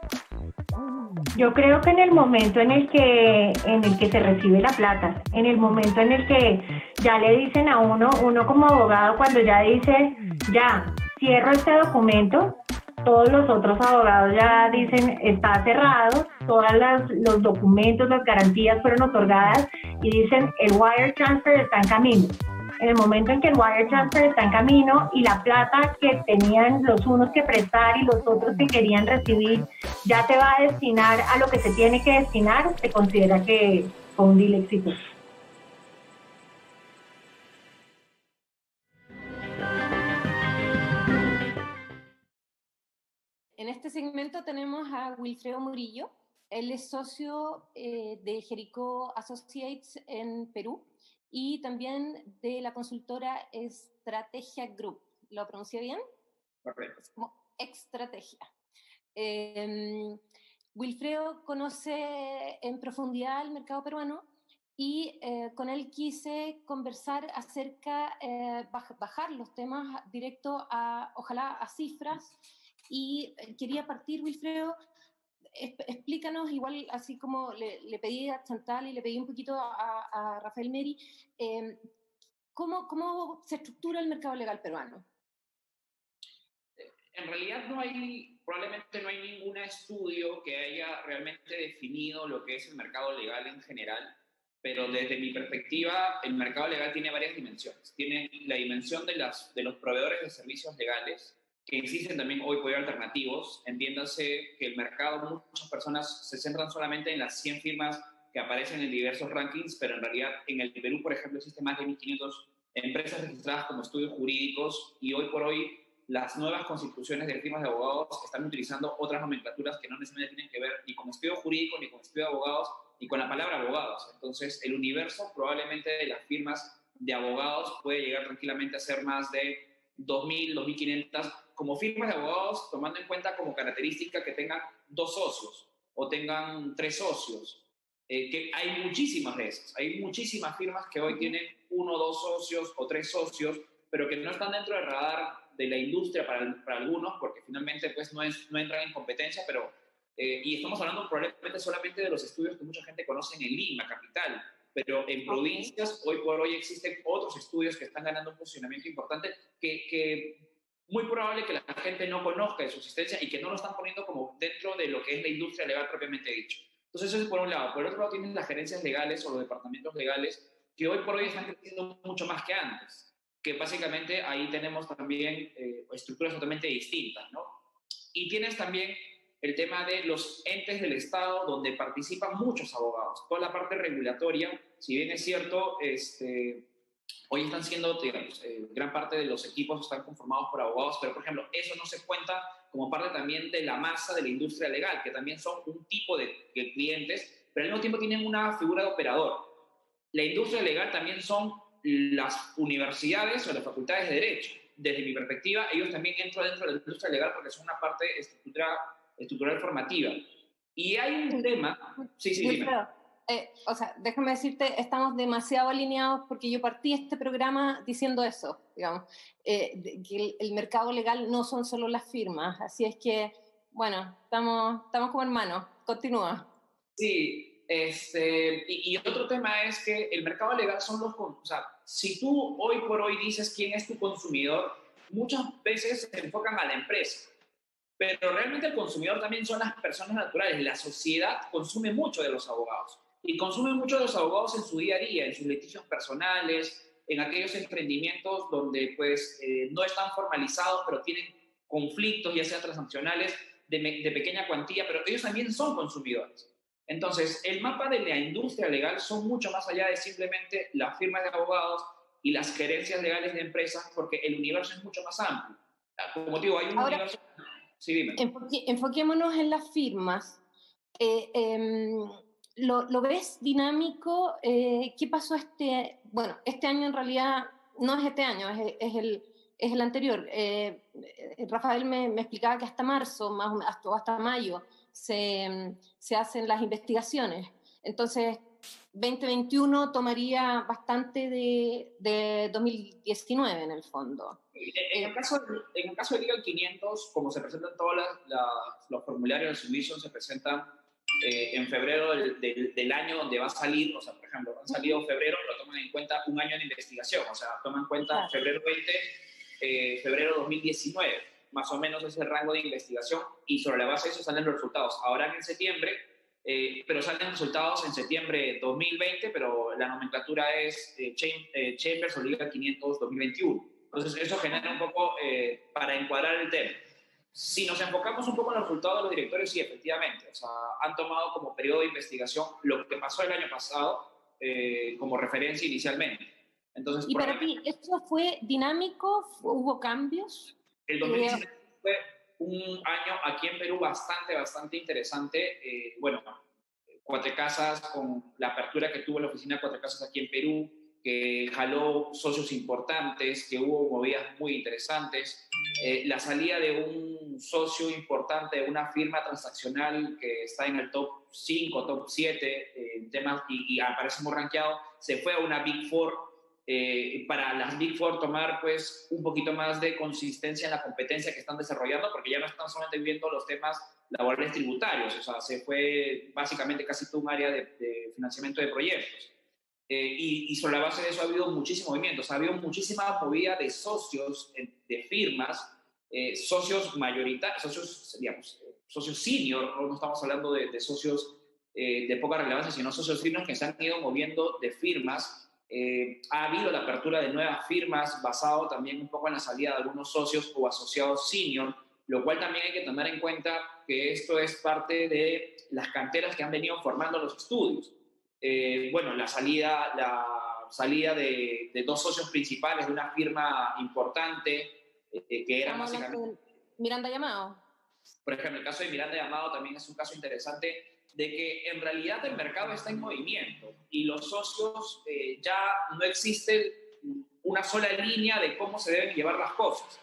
Yo creo que en el momento en el que en el que se recibe la plata, en el momento en el que ya le dicen a uno, uno como abogado cuando ya dice, ya, cierro este documento, todos los otros abogados ya dicen, está cerrado, todos los documentos, las garantías fueron otorgadas y dicen, el wire transfer está en camino en el momento en que el wire transfer está en camino y la plata que tenían los unos que prestar y los otros que querían recibir ya te va a destinar a lo que se tiene que destinar, se considera que fue un deal exitoso. En este segmento tenemos a Wilfredo Murillo. Él es socio eh, de Jericho Associates en Perú y también de la consultora Estrategia Group. ¿Lo pronuncié bien? Correcto. Como Estrategia. Eh, Wilfredo conoce en profundidad el mercado peruano y eh, con él quise conversar acerca, eh, bajar los temas directo a, ojalá, a cifras. Y eh, quería partir, Wilfredo, explícanos, igual así como le, pedí a Chantal y le pedí un poquito a, Rafael Meri, em, ¿cómo, ¿cómo se estructura el mercado legal peruano? En realidad no hay, probablemente no hay ningún estudio que haya realmente definido lo que es el mercado legal en general, pero desde mi perspectiva, el mercado legal tiene varias dimensiones. Tiene la dimensión de, las, de los proveedores de servicios legales, que existen también hoy por hoy alternativos. Entiéndase que el mercado, muchas personas se centran solamente en las 100 firmas que aparecen en diversos rankings, pero en realidad en el Perú, por ejemplo, existen más de 1.500 empresas registradas como estudios jurídicos y hoy por hoy las nuevas constituciones de firmas de abogados están utilizando otras nomenclaturas que no necesariamente tienen que ver ni con estudio jurídico, ni con estudio de abogados, ni con la palabra abogados. Entonces, el universo probablemente de las firmas de abogados puede llegar tranquilamente a ser más de 2.000, 2.500 como firmas de abogados, tomando en cuenta como característica que tengan dos socios o tengan tres socios, eh, que hay muchísimas de esas. Hay muchísimas firmas que hoy tienen uno, dos socios o tres socios, pero que no están dentro del radar de la industria para, para algunos, porque finalmente pues no, es, no entran en competencia, pero... Eh, y estamos hablando probablemente solamente de los estudios que mucha gente conoce en Lima, capital, pero en provincias hoy por hoy existen otros estudios que están ganando un posicionamiento importante que, que muy probable que la gente no conozca de su existencia y que no lo están poniendo como dentro de lo que es la industria legal propiamente dicho. Entonces eso es por un lado. Por otro lado tienes las gerencias legales o los departamentos legales que hoy por hoy están creciendo mucho más que antes, que básicamente ahí tenemos también eh, estructuras totalmente distintas, ¿no? Y tienes también el tema de los entes del Estado donde participan muchos abogados. Toda la parte regulatoria, si bien es cierto, este, Hoy están siendo, digamos, eh, gran parte de los equipos están conformados por abogados, pero por ejemplo, eso no se cuenta como parte también de la masa de la industria legal, que también son un tipo de, clientes, pero al mismo tiempo tienen una figura de operador. La industria legal también son las universidades o las facultades de derecho. Desde mi perspectiva, ellos también entran dentro de la industria legal porque son una parte estructural, estructural formativa. Y hay un tema... Sí, sí, dime. Eh, o sea, déjame decirte, estamos demasiado alineados porque yo partí este programa diciendo eso, digamos, eh, que el, mercado legal no son solo las firmas, así es que, bueno, estamos, estamos como hermanos, continúa. Sí, este, y, y, otro tema es que el mercado legal son los, o sea, si tú hoy por hoy dices quién es tu consumidor, muchas veces se enfocan a la empresa. Pero realmente el consumidor también son las personas naturales. La sociedad consume mucho de los abogados y consumen mucho los abogados en su día a día, en sus litigios personales, en aquellos emprendimientos donde pues eh, no están formalizados, pero tienen conflictos, ya sean transaccionales, de, de, pequeña cuantía, pero ellos también son consumidores. Entonces, el mapa de la industria legal son mucho más allá de simplemente las firmas de abogados y las gerencias legales de empresas, porque el universo es mucho más amplio. Como digo, hay un universo Sí, dime. enfoquémonos en las firmas. Eh, em, lo, lo, ves dinámico? Eh, ¿Qué pasó este, bueno, este año en realidad, no es este año, es, es el, es el anterior. Eh, Rafael me, me, explicaba que hasta marzo, más o hasta, hasta mayo, se, se hacen las investigaciones. Entonces, 2021 tomaría bastante de, de 2019 en el fondo. En el caso, en el caso de Legal 500, como se presentan todos los formularios de submission, se presentan eh, en febrero del, del, año donde va a salir, o sea, por ejemplo, han salido en febrero, pero toman en cuenta un año de investigación, o sea, toman en cuenta febrero 20, eh, febrero 2019, más o menos es el rango de investigación y sobre la base de eso salen los resultados. Ahora en septiembre eh, pero salen resultados en septiembre 2020, pero la nomenclatura es eh, eh Chambers o Liga 500 2021. Entonces, eso genera un poco eh, para encuadrar el tema. Si nos enfocamos un poco en los resultados de los directores, sí, efectivamente, o sea, han tomado como periodo de investigación lo que pasó el año pasado como referencia inicialmente. Entonces, ¿Y para ti esto fue dinámico? ¿Hubo cambios? El 2019 fue un año aquí en Perú bastante, bastante interesante. Eh, bueno, Cuatro Casas, con la apertura que tuvo la oficina Cuatro Casas aquí en Perú, que jaló socios importantes, que hubo movidas muy interesantes. Eh, la salida de un socio importante de una firma transaccional que está en el top 5, top 7 en temas y, y aparece muy rankeado, se fue a una Big Four eh, para las Big Four tomar pues un poquito más de consistencia en la competencia que están desarrollando, porque ya no están solamente viendo los temas laborales tributarios, o sea, se fue básicamente casi todo un área de, financiamiento de proyectos. Eh, y, sobre la base de eso ha habido muchísimo movimiento, o sea, ha habido muchísima movida de socios, de firmas, eh, socios mayoritarios, socios, digamos, socios senior, no estamos hablando de, de socios de poca relevancia, sino socios senior que se han ido moviendo de firmas eh, ha habido la apertura de nuevas firmas basado también un poco en la salida de algunos socios o asociados senior, lo cual también hay que tener en cuenta que esto es parte de las canteras que han venido formando los estudios. Eh, bueno, la salida, la salida de, dos socios principales de una firma importante eh, que era básicamente... Miranda Llamado. Por ejemplo, el caso de Miranda Llamado también es un caso interesante de que en realidad el mercado está en movimiento y los socios eh, ya no existe una sola línea de cómo se deben llevar las cosas.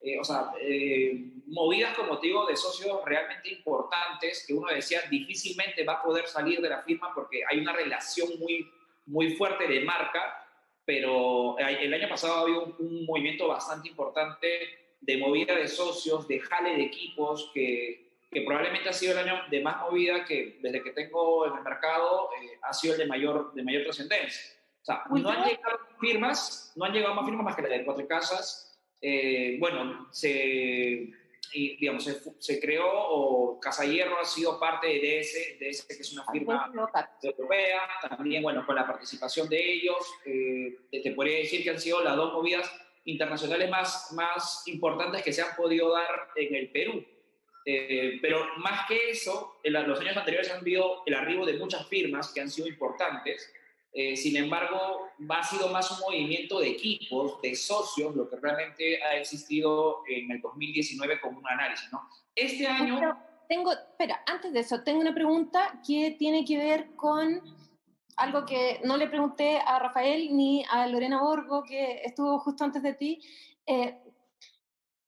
Eh, o sea, eh, movidas, como te digo, de socios realmente importantes que uno decía difícilmente va a poder salir de la firma porque hay una relación muy, muy fuerte de marca, pero el año pasado había un, un movimiento bastante importante de movida de socios, de jale de equipos que que probablemente ha sido el año de más movida que desde que tengo en el mercado eh, ha sido el de mayor, de mayor trascendencia. O sea, no han llegado firmas, no han llegado más firmas más que la de Cuatro Casas. Eh, bueno, se, y, digamos, se, se, creó, o Casa Hierro ha sido parte de DS, DS que es una firma europea, también, bueno, con la participación de ellos, eh, te podría decir que han sido las dos movidas internacionales más, más importantes que se han podido dar en el Perú. Eh, pero más que eso, en los años anteriores han habido el arribo de muchas firmas que han sido importantes. Eh, sin embargo, ha sido más un movimiento de equipos, de socios, lo que realmente ha existido en el 2019 como un análisis. ¿no? Este año... tengo, espera, antes de eso, tengo una pregunta que tiene que ver con algo que no le pregunté a Rafael ni a Lorena Borgo, que estuvo justo antes de ti. Eh,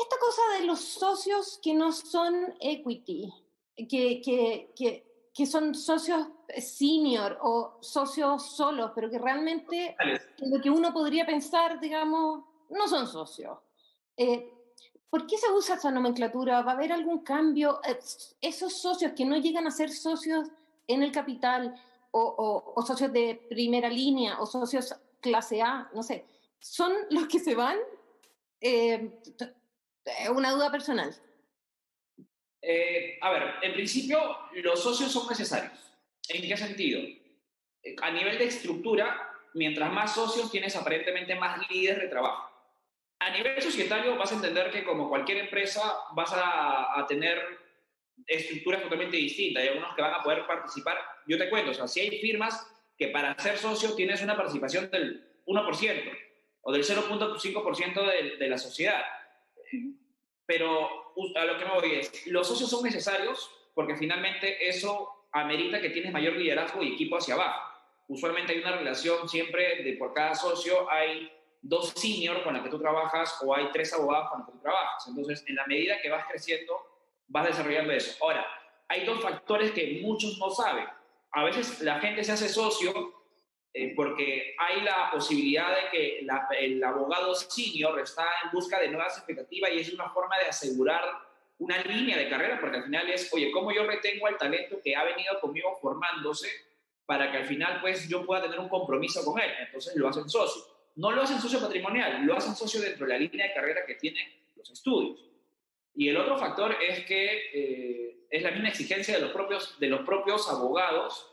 esta cosa de los socios que no son equity, que, que, que, que son socios senior o socios solos, pero que realmente lo que uno podría pensar, digamos, no son socios. Eh, ¿Por qué se usa esa nomenclatura? ¿Va a haber algún cambio? Eh, esos socios que no llegan a ser socios en el capital o, o, o socios de primera línea o socios clase A, no sé, ¿son los que se van? Eh, una duda personal. Eh, a ver, en principio los socios son necesarios. ¿En qué sentido? Eh, a nivel de estructura, mientras más socios tienes aparentemente más líderes de trabajo. A nivel societario vas a entender que como cualquier empresa vas a, a tener estructuras totalmente distintas. Hay algunos que van a poder participar. Yo te cuento, o sea, si hay firmas que para ser socio tienes una participación del 1% o del 0.5% de, de la sociedad pero a lo que me voy es, los socios son necesarios porque finalmente eso amerita que tienes mayor liderazgo y equipo hacia abajo. Usualmente hay una relación siempre de por cada socio hay dos senior con los que tú trabajas o hay tres abogados con los que tú trabajas. Entonces, en la medida que vas creciendo, vas desarrollando eso. Ahora, hay dos factores que muchos no saben. A veces la gente se hace socio eh, porque hay la posibilidad de que el abogado senior está en busca de nuevas expectativas y es una forma de asegurar una línea de carrera, porque al final es, oye, ¿cómo yo retengo al talento que ha venido conmigo formándose para que al final pues yo pueda tener un compromiso con él? Entonces lo hacen socio. No lo hacen socio patrimonial, lo hacen socio dentro de la línea de carrera que tienen los estudios. Y el otro factor es que eh, es la misma exigencia de los propios, de los propios abogados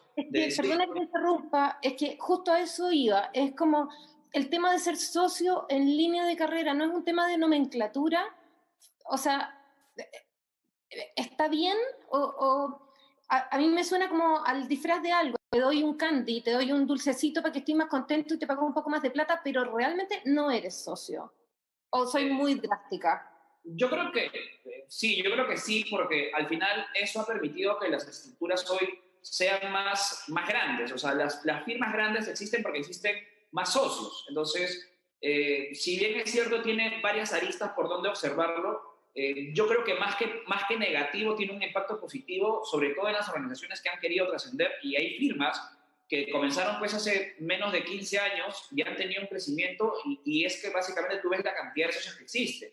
perdona que me interrumpa, es que justo a eso iba. Es como el tema de ser socio en línea de carrera, no es un tema de nomenclatura. O sea, ¿está bien? O, a, mí me suena como al disfraz de algo. Te doy un candy, te doy un dulcecito para que estés más contento y te pago un poco más de plata, pero realmente no eres socio. ¿O soy muy drástica? Yo creo que sí, yo creo que sí, porque al final eso ha permitido que las estructuras hoy sean más, más grandes. O sea, las, las firmas grandes existen porque existen más socios. Entonces, eh, si bien es cierto, tiene varias aristas por donde observarlo, eh, yo creo que más, que más que negativo tiene un impacto positivo, sobre todo en las organizaciones que han querido trascender y hay firmas que comenzaron pues hace menos de 15 años y han tenido un crecimiento y, y es que básicamente tú ves la cantidad de socios que existen.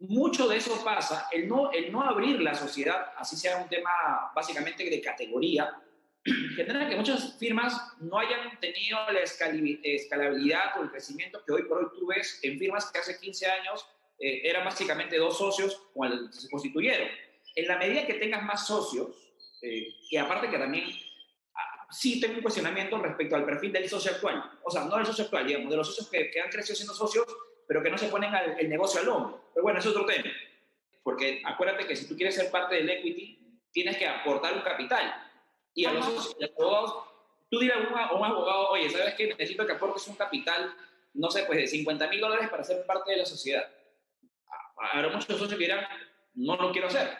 Mucho de eso pasa, el no, el no abrir la sociedad, así sea un tema básicamente de categoría, genera que muchas firmas no hayan tenido la escalabilidad o el crecimiento que hoy por hoy tú ves en firmas que hace 15 años eh, eran básicamente dos socios cuando se constituyeron. En la medida que tengas más socios, eh, que aparte que también ah, sí tengo un cuestionamiento respecto al perfil del socio actual, o sea, no del socio actual, digamos, de los socios que, que han crecido siendo socios, pero que no se ponen al, el negocio al hombro. Pero bueno, es otro tema. Porque acuérdate que si tú quieres ser parte del equity, tienes que aportar un capital y a los, abogados, tú dirás a un, abogado, oye, ¿sabes qué? Necesito que aportes un capital, no sé, pues de 50 mil dólares para ser parte de la sociedad. Habrá muchos socios que dirán, no lo quiero hacer.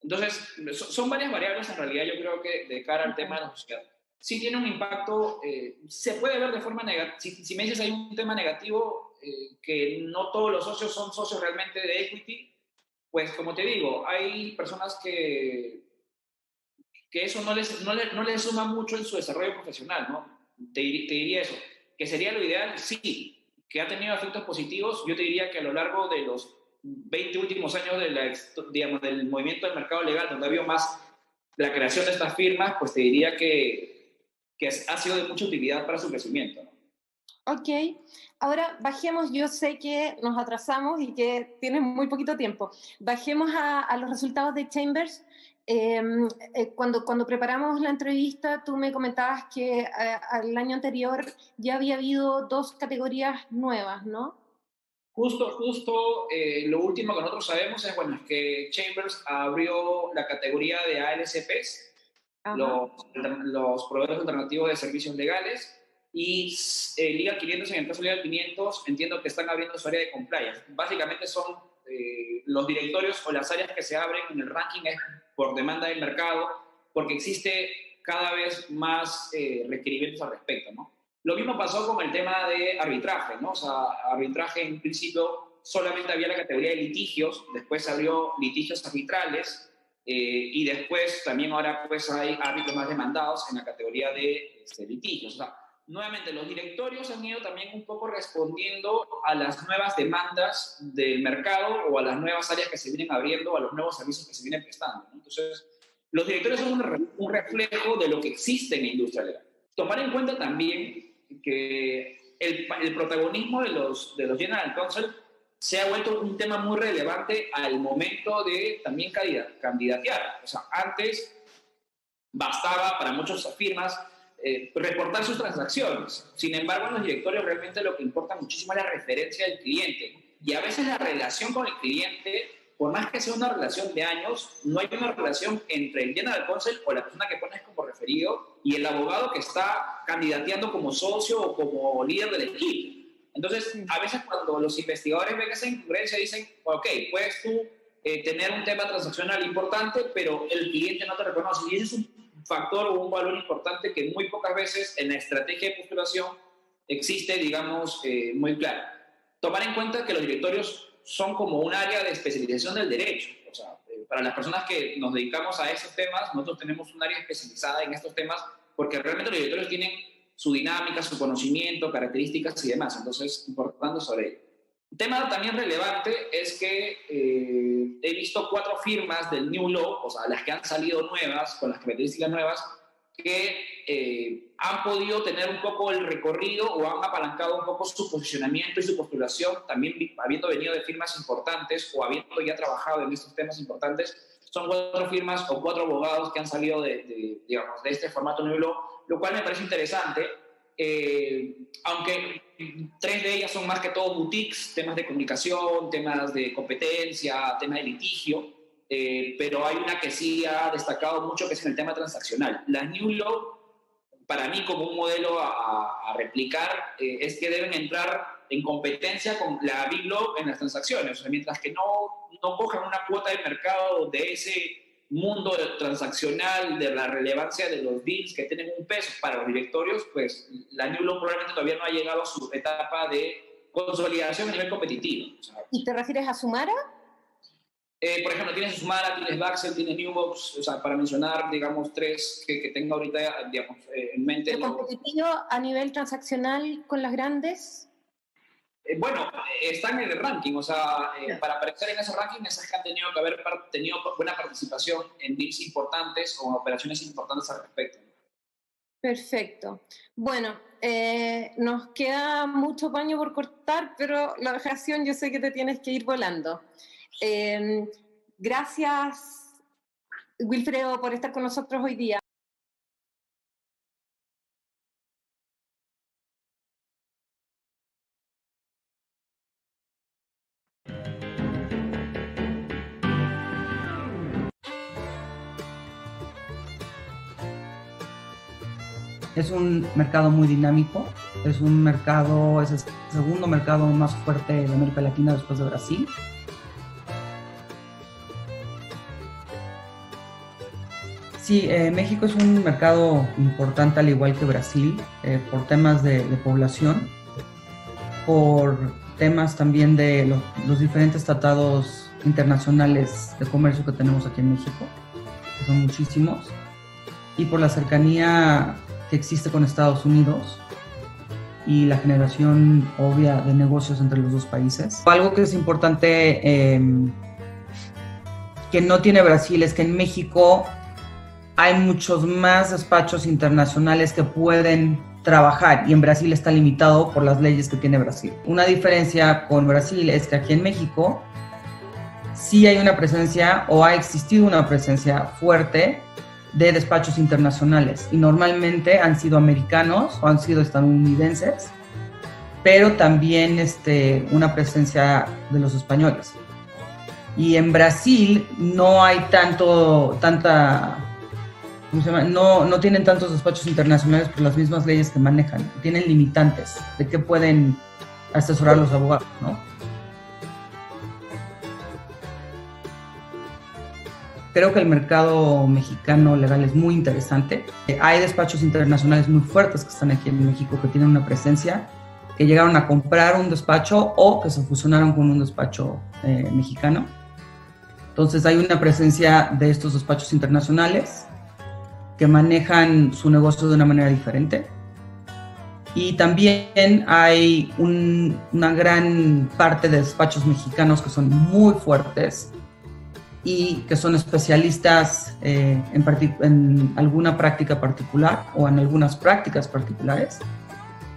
Entonces, son varias variables en realidad, yo creo que de cara al tema de la sociedad. Sí tiene un impacto, eh, se puede ver de forma negativa. Si, me dices hay un tema negativo, eh, que no todos los socios son socios realmente de equity, pues como te digo, hay personas que que eso no les, no, no les suma mucho en su desarrollo profesional, ¿no? Te, diría eso. Que sería lo ideal, sí, que ha tenido efectos positivos. Yo te diría que a lo largo de los 20 últimos años de digamos, del movimiento del mercado legal, donde ha habido más la creación de estas firmas, pues te diría que, que ha sido de mucha utilidad para su crecimiento. ¿no? Ok, ahora bajemos, yo sé que nos atrasamos y que tienes muy poquito tiempo. Bajemos a los resultados de Chambers. Em, eh, cuando, cuando preparamos la entrevista, tú me comentabas que eh, al año anterior ya había habido dos categorías nuevas, ¿no? Justo, justo, eh, lo último que nosotros sabemos es, bueno, es que Chambers abrió la categoría de ALCPs, los, los, proveedores alternativos de servicios legales, y Liga 500, en el caso de Liga 500, entiendo que están abriendo su área de compliance. Básicamente son los directorios o las áreas que se abren en el ranking es por demanda del mercado, porque existe cada vez más eh, requerimientos al respecto, ¿no? Lo mismo pasó con el tema de arbitraje, ¿no? O arbitraje en principio solamente había la categoría de litigios, después se abrió litigios arbitrales eh, y después también ahora pues hay árbitros más demandados en la categoría de este, litigios. Nuevamente los directorios han ido también un poco respondiendo a las nuevas demandas del mercado o a las nuevas áreas que se vienen abriendo, a los nuevos servicios que se vienen prestando. Entonces, los directorios son un, reflejo de lo que existe en la industria legal. Tomar en cuenta también que el, el protagonismo de los, de los General Counsel se ha vuelto un tema muy relevante al momento de también candidatear. O sea, antes bastaba para muchas firmas eh, reportar sus transacciones. Sin embargo, en los directorios realmente lo que importa muchísimo es la referencia del cliente. Y a veces la relación con el cliente, por más que sea una relación de años, no hay una relación entre el general counsel o la persona que pones como referido y el abogado que está candidateando como socio o como líder del equipo. Entonces, a veces cuando los investigadores ven esa incongruencia, dicen, ok, puedes tú eh, tener un tema transaccional importante, pero el cliente no te reconoce. Y ese es un factor o un valor importante que muy pocas veces en la estrategia de postulación existe, digamos, eh, muy claro. Tomar en cuenta que los directorios son como un área de especialización del derecho. O sea, eh, para las personas que nos dedicamos a esos temas, nosotros tenemos un área especializada en estos temas porque realmente los directorios tienen su dinámica, su conocimiento, características y demás. Entonces, importando sobre ello. Tema también relevante es que eh, he visto cuatro firmas del New Law, o sea, las que han salido nuevas, con las características nuevas, que eh, han podido tener un poco el recorrido o han apalancado un poco su posicionamiento y su postulación, también habiendo venido de firmas importantes o habiendo ya trabajado en estos temas importantes. Son cuatro firmas o cuatro abogados que han salido de, digamos, de este formato New Law, lo cual me parece interesante, eh, aunque tres de ellas son más que todo boutiques, temas de comunicación, temas de competencia, temas de litigio, eh, pero hay una que sí ha destacado mucho, que es en el tema transaccional. La New Law, para mí como un modelo a, replicar, eh, es que deben entrar en competencia con la Big Law en las transacciones. O sea, mientras que no, no cojan una cuota de mercado de ese mundo transaccional, de la relevancia de los deals que tienen un peso para los directorios, pues la New Law probablemente todavía no ha llegado a su etapa de consolidación a nivel competitivo. ¿Y te refieres a Sumara? Eh, por ejemplo, tienes Sumara, tienes Baxel, tienes Newbox, o sea, para mencionar, digamos, tres que, que tengo ahorita, digamos, eh, en mente. ¿El competitivo a nivel transaccional con las grandes? Eh, bueno, están en el ranking, o sea, para aparecer en ese ranking esas que han tenido que haber tenido buena participación en deals importantes o operaciones importantes al respecto. Perfecto. Bueno, nos queda mucho paño por cortar, pero la dejación yo sé que te tienes que ir volando. Gracias, Wilfredo, por estar con nosotros hoy día. Es un mercado muy dinámico, es un mercado, es el segundo mercado más fuerte de América Latina después de Brasil. Sí, eh, México es un mercado importante al igual que Brasil eh, por temas de, población, por temas también de los diferentes tratados internacionales de comercio que tenemos aquí en México, que son muchísimos, y por la cercanía que existe con Estados Unidos y la generación obvia de negocios entre los dos países. Algo que es importante em, que no tiene Brasil es que en México hay muchos más despachos internacionales que pueden trabajar y en Brasil está limitado por las leyes que tiene Brasil. Una diferencia con Brasil es que aquí en México sí hay una presencia o ha existido una presencia fuerte de despachos internacionales y normalmente han sido americanos o han sido estadounidenses, pero también este, una presencia de los españoles. Y en Brasil no hay tanto, tanta no, no tienen tantos despachos internacionales por las mismas leyes que manejan. Tienen limitantes de qué pueden asesorar los abogados, ¿no? Creo que el mercado mexicano legal es muy interesante. Hay despachos internacionales muy fuertes que están aquí en México que tienen una presencia, que llegaron a comprar un despacho o que se fusionaron con un despacho eh, mexicano. Entonces hay una presencia de estos despachos internacionales que manejan su negocio de una manera diferente. Y también hay una gran parte de despachos mexicanos que son muy fuertes y que son especialistas eh, en, en, alguna práctica particular o en algunas prácticas particulares.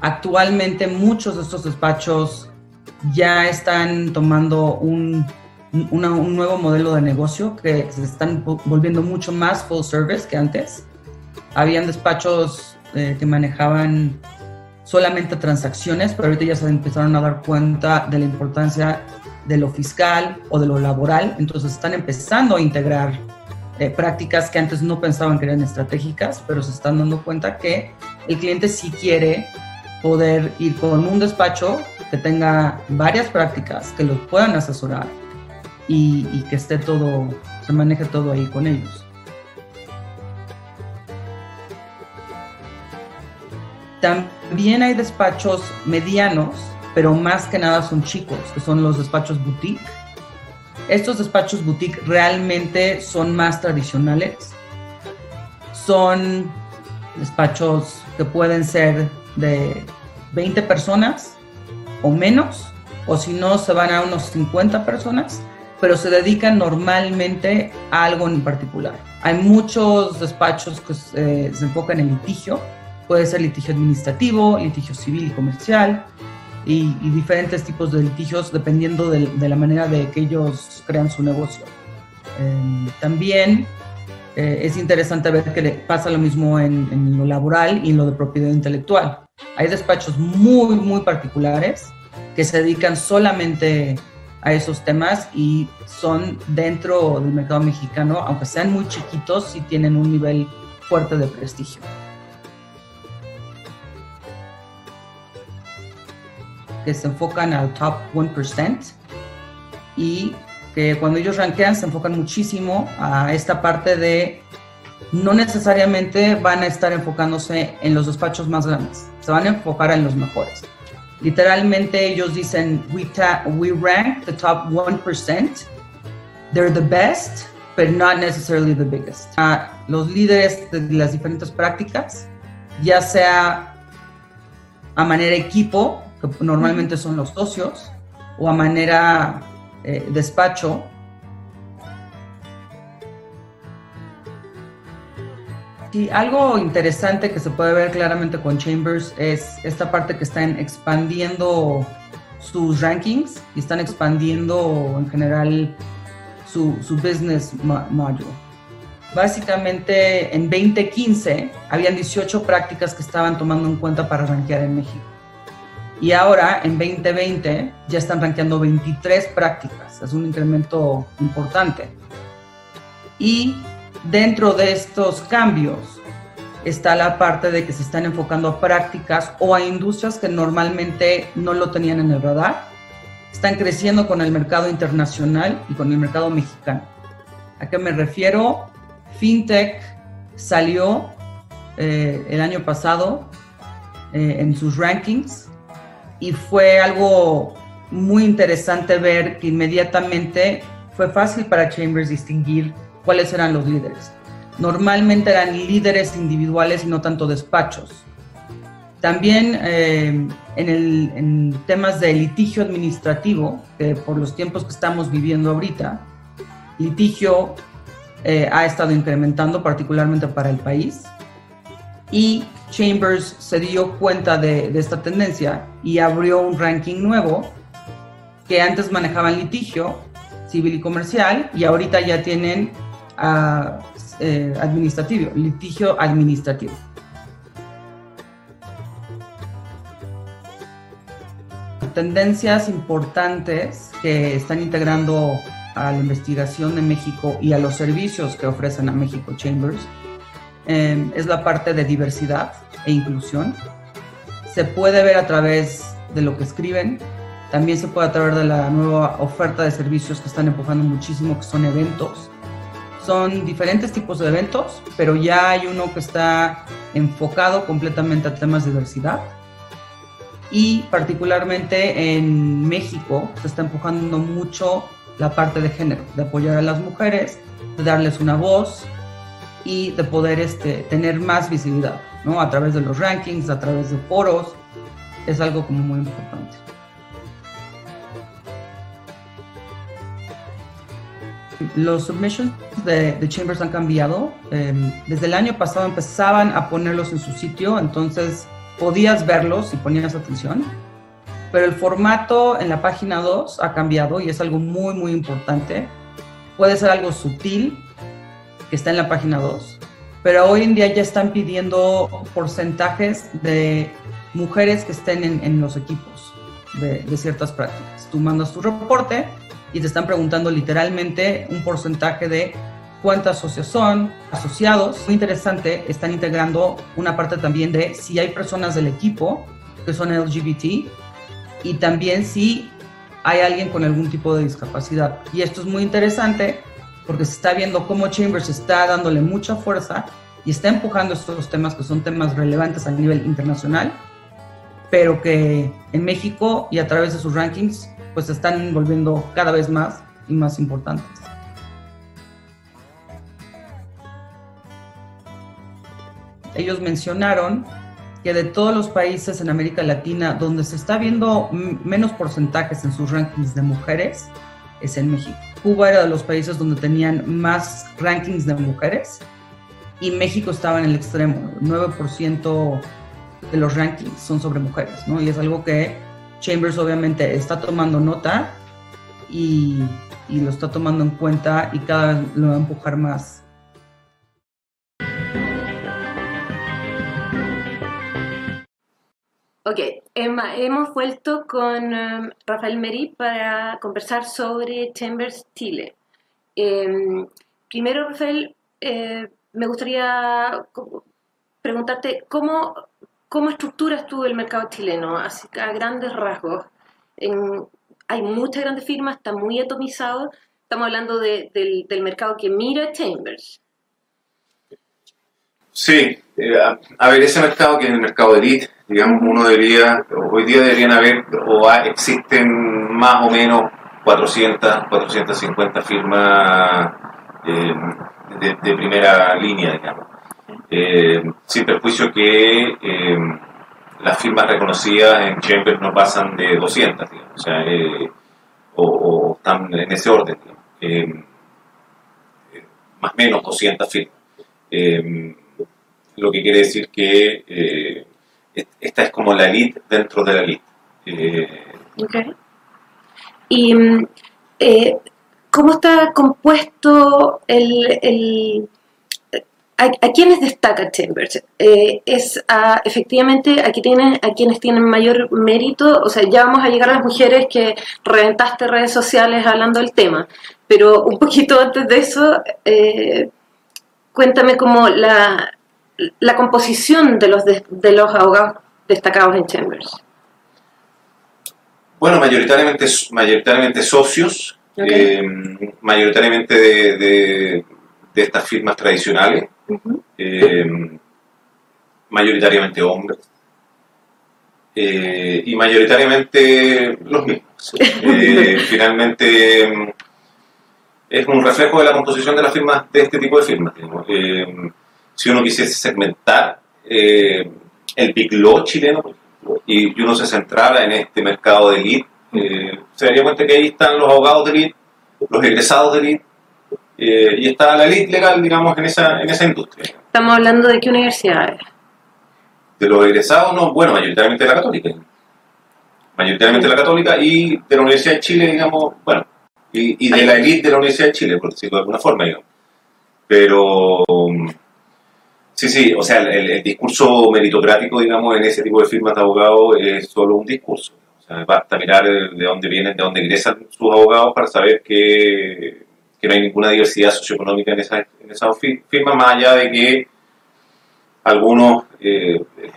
Actualmente muchos de estos despachos ya están tomando un, un nuevo modelo de negocio que se están volviendo mucho más full service que antes habían despachos eh, que manejaban solamente transacciones, pero ahorita ya se empezaron a dar cuenta de la importancia de lo fiscal o de lo laboral, entonces están empezando a integrar eh, prácticas que antes no pensaban que eran estratégicas, pero se están dando cuenta que el cliente sí quiere poder ir con un despacho que tenga varias prácticas, que los puedan asesorar y, y que esté todo, se maneje todo ahí con ellos. También hay despachos medianos, pero más que nada son chicos, que son los despachos boutique. Estos despachos boutique realmente son más tradicionales. Son despachos que pueden ser de 20 personas o menos, o si no, se van a unos 50 personas, pero se dedican normalmente a algo en particular. Hay muchos despachos que se, se enfocan en litigio, Puede ser litigio administrativo, litigio civil y comercial y, diferentes tipos de litigios dependiendo de, la manera de que ellos crean su negocio. Em, también eh, es interesante ver que le pasa lo mismo en, en, lo laboral y en lo de propiedad intelectual. Hay despachos muy, muy particulares que se dedican solamente a esos temas y son dentro del mercado mexicano, aunque sean muy chiquitos, sí tienen un nivel fuerte de prestigio. Que se enfocan al top 1% y que cuando ellos rankean se enfocan muchísimo a esta parte de no necesariamente van a estar enfocándose en los despachos más grandes, se van a enfocar en los mejores. Literalmente ellos dicen, we, we rank the top 1%, they're the best, but not necessarily the biggest. Uh, los líderes de las diferentes prácticas, ya sea a manera equipo normalmente son los socios, o a manera eh, despacho. Y algo interesante que se puede ver claramente con Chambers es esta parte que están expandiendo sus rankings y están expandiendo en general su, su business module. Básicamente en 2015 habían 18 prácticas que estaban tomando en cuenta para rankear en México. Y ahora, en 2020, ya están rankeando 23 prácticas. Es un incremento importante. Y dentro de estos cambios está la parte de que se están enfocando a prácticas o a industrias que normalmente no lo tenían en el radar. Están creciendo con el mercado internacional y con el mercado mexicano. ¿A qué me refiero? FinTech salió eh, el año pasado eh, en sus rankings y fue algo muy interesante ver que inmediatamente fue fácil para Chambers distinguir cuáles eran los líderes. Normalmente eran líderes individuales y no tanto despachos. También eh, en, el, en, temas de litigio administrativo, que por los tiempos que estamos viviendo ahorita, litigio eh, ha estado incrementando particularmente para el país. Y Chambers se dio cuenta de, esta tendencia y abrió un ranking nuevo que antes manejaban litigio civil y comercial y ahorita ya tienen uh, administrativo, litigio administrativo. Tendencias importantes que están integrando a la investigación de México y a los servicios que ofrecen a México Chambers Em, es la parte de diversidad e inclusión. Se puede ver a través de lo que escriben, también se puede a través de la nueva oferta de servicios que están empujando muchísimo, que son eventos. Son diferentes tipos de eventos, pero ya hay uno que está enfocado completamente a temas de diversidad. Y particularmente en México se está empujando mucho la parte de género, de apoyar a las mujeres, de darles una voz, y de poder este, tener más visibilidad, ¿no? A través de los rankings, a través de foros, es algo como muy importante. Los submissions de, Chambers han cambiado. Em, desde el año pasado empezaban a ponerlos en su sitio, entonces podías verlos si ponías atención. Pero el formato en la página 2 ha cambiado y es algo muy, muy importante. Puede ser algo sutil, que está en la página 2, pero hoy en día ya están pidiendo porcentajes de mujeres que estén en, los equipos de, de, ciertas prácticas. Tú mandas tu reporte y te están preguntando literalmente un porcentaje de cuántas socios son, asociados. Muy interesante, están integrando una parte también de si hay personas del equipo que son LGBT y también si hay alguien con algún tipo de discapacidad. Y esto es muy interesante porque se está viendo cómo Chambers está dándole mucha fuerza y está empujando estos temas que son temas relevantes a nivel internacional, pero que en México y a través de sus rankings pues se están volviendo cada vez más y más importantes. Ellos mencionaron que de todos los países en América Latina donde se está viendo menos porcentajes en sus rankings de mujeres es en México. Cuba era de los países donde tenían más rankings de mujeres y México estaba en el extremo. 9% de los rankings son sobre mujeres, ¿no? Y es algo que Chambers obviamente está tomando nota y, y lo está tomando en cuenta y cada vez lo va a empujar más Ok, hemos vuelto con um, Rafael Merí para conversar sobre Chambers Chile. Em, primero, Rafael, eh, me gustaría preguntarte cómo, cómo estructuras tú el mercado chileno, así a grandes rasgos. hay muchas grandes firmas, está muy atomizado. Estamos hablando del, mercado que mira Chambers. Sí, eh, a, ver, ese mercado que es el mercado elite, digamos, uno debería, hoy día deberían haber, o existen más o menos 400, 450 firmas eh, de, primera línea, digamos. Eh, sin perjuicio que las firmas reconocidas en Chambers no pasan de 200, digamos, o, sea, o, están en ese orden, más o menos 200 firmas lo que quiere decir que eh, esta es como la elite dentro de la elite. Eh, ¿Y eh, cómo está compuesto el... a, quiénes destaca Chambers? es efectivamente aquí tienen, a quienes tienen mayor mérito, o sea, ya vamos a llegar a las mujeres que reventaste redes sociales hablando del tema, pero un poquito antes de eso, cuéntame cómo la, la composición de los, de, los abogados destacados en Chambers? Bueno, mayoritariamente, mayoritariamente socios, eh, mayoritariamente de, estas firmas tradicionales, eh, mayoritariamente hombres eh, y mayoritariamente los mismos. finalmente es un reflejo de la composición de las firmas, de este tipo de firmas si uno quisiese segmentar eh, el Big Law chileno, y uno se centrara en este mercado de elite, eh, se daría cuenta que ahí están los abogados de elite, los egresados de elite, eh, y está la elite legal, digamos, en esa, en esa industria. ¿Estamos hablando de qué universidades? De los egresados, no, bueno, mayoritariamente de la católica. Mayoritariamente de la católica y de la Universidad de Chile, digamos, bueno, y, y de la elite de la Universidad de Chile, por decirlo de alguna forma, digamos. Pero Sí, sí, o sea, el, discurso meritocrático, digamos, en ese tipo de firmas de abogados es solo un discurso. O sea, basta mirar de dónde vienen, de dónde ingresan sus abogados para saber que, no hay ninguna diversidad socioeconómica en esas en esa firmas, más allá de que algunos eh, eh,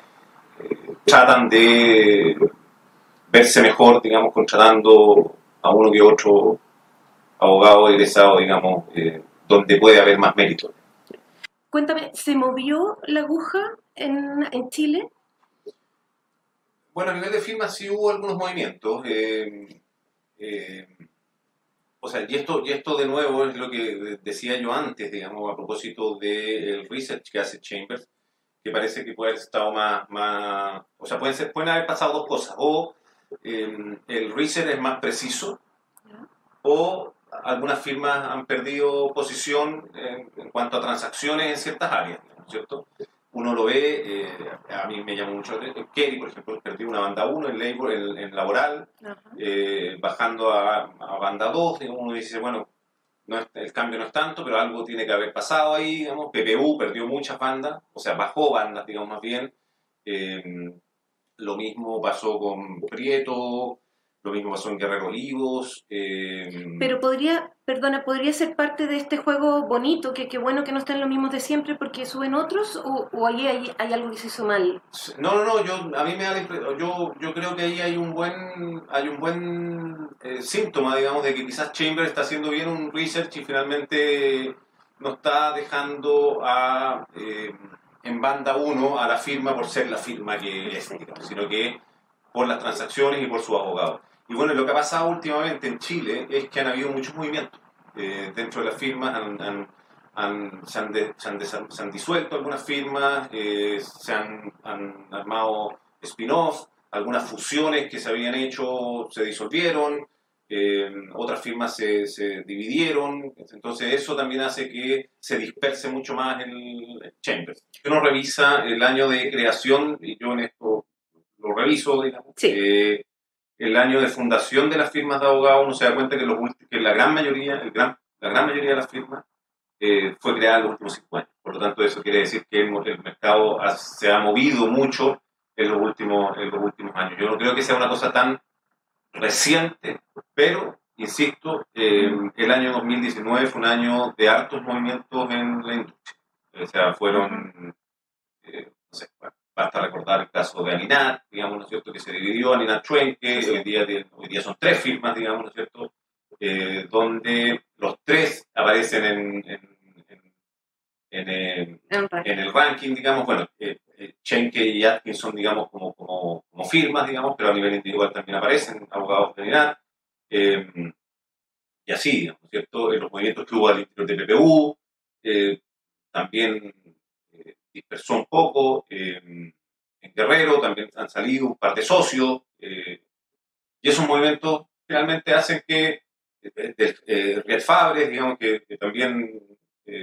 tratan de verse mejor, digamos, contratando a uno que otro abogado egresado, digamos, eh, donde puede haber más mérito. Cuéntame, ¿se movió la aguja en, en Chile? Bueno, a nivel de firmas sí hubo algunos movimientos. Eh, eh, o sea, y esto, y esto de nuevo es lo que decía yo antes, digamos, a propósito del research que hace Chambers, que parece que puede haber estado más, más o sea, pueden, ser, pueden haber pasado dos cosas, o eh, el research es más preciso, o algunas firmas han perdido posición en, cuanto a transacciones en ciertas áreas, ¿cierto? Uno lo ve, eh, a mí me llama mucho la atención, Kerry, por ejemplo, perdió una banda 1 en, labor, en, laboral, eh, bajando a, banda 2, uno dice, bueno, no el cambio no es tanto, pero algo tiene que haber pasado ahí, digamos, PPU perdió muchas bandas, o sea, bajó bandas, digamos, más bien, eh, lo mismo pasó con Prieto, lo mismo pasó en Guerrero Olivos. Em, Pero podría, perdona, ¿podría ser parte de este juego bonito, que qué bueno que no estén los mismos de siempre porque suben otros, o, o ahí hay, hay, algo que se hizo mal? No, no, no, yo, a mí me da yo, yo creo que ahí hay un buen, hay un buen eh, síntoma, digamos, de que quizás Chamber está haciendo bien un research y finalmente no está dejando a, eh, en banda 1 a la firma por ser la firma que es, sino que por las transacciones y por su abogado. Y bueno, lo que ha pasado últimamente en Chile es que han habido muchos movimientos. Eh, dentro de las firmas se, han disuelto algunas firmas, eh, se han, armado spin-offs, algunas fusiones que se habían hecho se disolvieron, eh, otras firmas se, se, dividieron, entonces eso también hace que se disperse mucho más el Chambers. Uno revisa el año de creación, y yo en esto lo reviso, digamos, el año de fundación de las firmas de abogados, uno se da cuenta que, los, que la gran mayoría, el gran, la gran mayoría de las firmas eh, fue creada en los últimos cinco años. Por lo tanto, eso quiere decir que el, mercado se ha movido mucho en los, últimos, en los últimos años. Yo no creo que sea una cosa tan reciente, pero, insisto, eh, el año 2019 fue un año de hartos movimientos en la industria. O sea, fueron, eh, no sé, bueno, Basta recordar el caso de Alinat, digamos, ¿no es cierto?, que se dividió Alinat Chuenque, hoy día, hoy día son tres firmas, digamos, ¿no es cierto?, eh, donde los tres aparecen en, en, el ranking, digamos, bueno, eh, eh, Chenke y Atkinson, digamos, como, como, como, firmas, digamos, pero a nivel individual también aparecen abogados de Alinat, y así, digamos, ¿no es cierto?, en los movimientos que hubo al interior de PPU, también dispersó un poco. Eh, en Guerrero también han salido un par de socios. Eh, y esos movimientos realmente hacen que eh, eh Fabres, digamos, que, también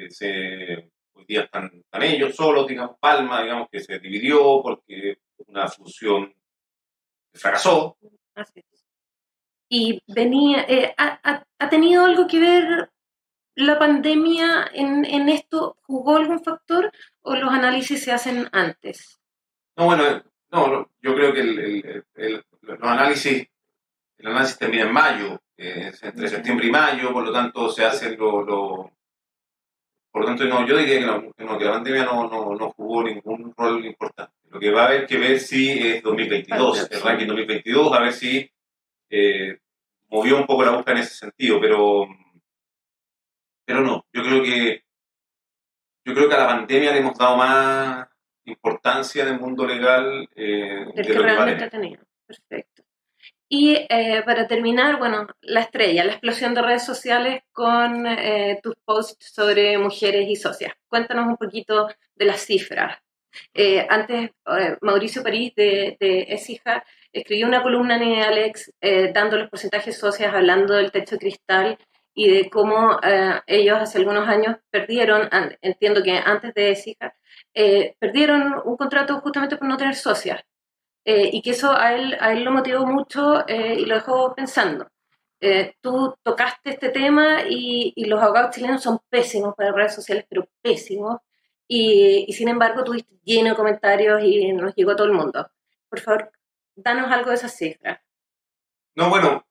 se, hoy día están, ellos solos, digamos, Palma, digamos, que se dividió porque una fusión fracasó. Y venía, ha, ha, tenido algo que ver la pandemia en, en, esto? ¿Jugó algún factor o los análisis se hacen antes? No, bueno, no, yo creo que el, el, los análisis, el análisis termina en mayo, eh, entre septiembre y mayo, por lo tanto se hacen lo, por lo tanto, no, yo diría que, la, que la pandemia no, no, no, jugó ningún rol importante. Lo que va a haber que ver si es 2022, el ranking 2022, a ver si eh, movió un poco la búsqueda en ese sentido, pero pero no, yo creo que yo creo que a la pandemia le hemos dado más importancia en el mundo legal eh, del que, realmente tenía. Perfecto. Y eh, para terminar, bueno, la estrella, la explosión de redes sociales con eh, tus posts sobre mujeres y socias. Cuéntanos un poquito de las cifras. Eh, antes, Mauricio París de, de Esija escribió una columna en Alex dando los porcentajes socias, hablando del techo cristal y de cómo eh, ellos hace algunos años perdieron, entiendo que antes de SIJA, eh, perdieron un contrato justamente por no tener socias. Eh, y que eso a él, a él lo motivó mucho y lo dejó pensando. tú tocaste este tema y, y, los abogados chilenos son pésimos para redes sociales, pero pésimos. Y, y sin embargo tuviste lleno de comentarios y nos llegó a todo el mundo. Por favor, danos algo de esas cifras. No, bueno,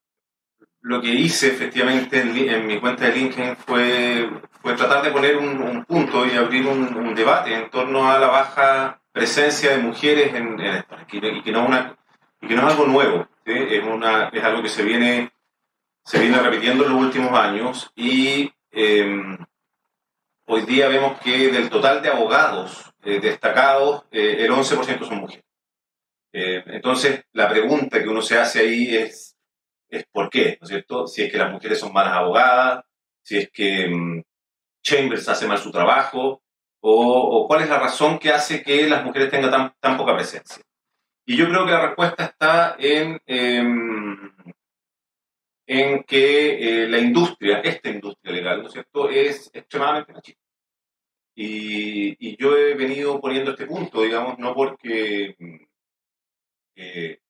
lo que hice efectivamente en, mi cuenta de LinkedIn fue, fue tratar de poner un, punto y abrir un, debate en torno a la baja presencia de mujeres en, en y, que no una, y que no es algo nuevo, es, una, es algo que se viene, se viene repitiendo en los últimos años y em, hoy día vemos que del total de abogados eh, destacados, eh, el 11% son mujeres. Eh, entonces, la pregunta que uno se hace ahí es, es por qué, ¿no es cierto? Si es que las mujeres son malas abogadas, si es que mm, Chambers hace mal su trabajo, o, cuál es la razón que hace que las mujeres tengan tan, tan poca presencia. Y yo creo que la respuesta está en, em, en que eh, la industria, esta industria legal, ¿no es cierto?, es extremadamente machista. Y, yo he venido poniendo este punto, digamos, no porque mm, eh,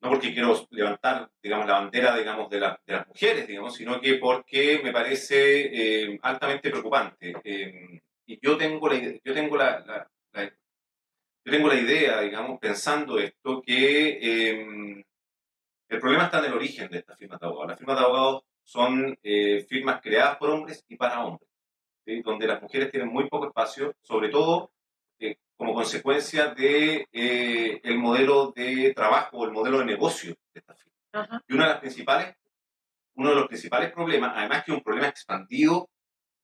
no porque quiero levantar, digamos, la bandera, digamos, de, de las mujeres, digamos, sino que porque me parece eh, altamente preocupante. Eh, y yo tengo, la, yo, tengo la, yo tengo la idea, digamos, pensando esto, que eh, el problema está en el origen de estas firmas de abogados. Las firmas de abogados son firmas creadas por hombres y para hombres, donde las mujeres tienen muy poco espacio, sobre todo como consecuencia de eh, el modelo de trabajo, el modelo de negocio de estas firmas. Y una de las principales, uno de los principales problemas, además que es un problema expandido,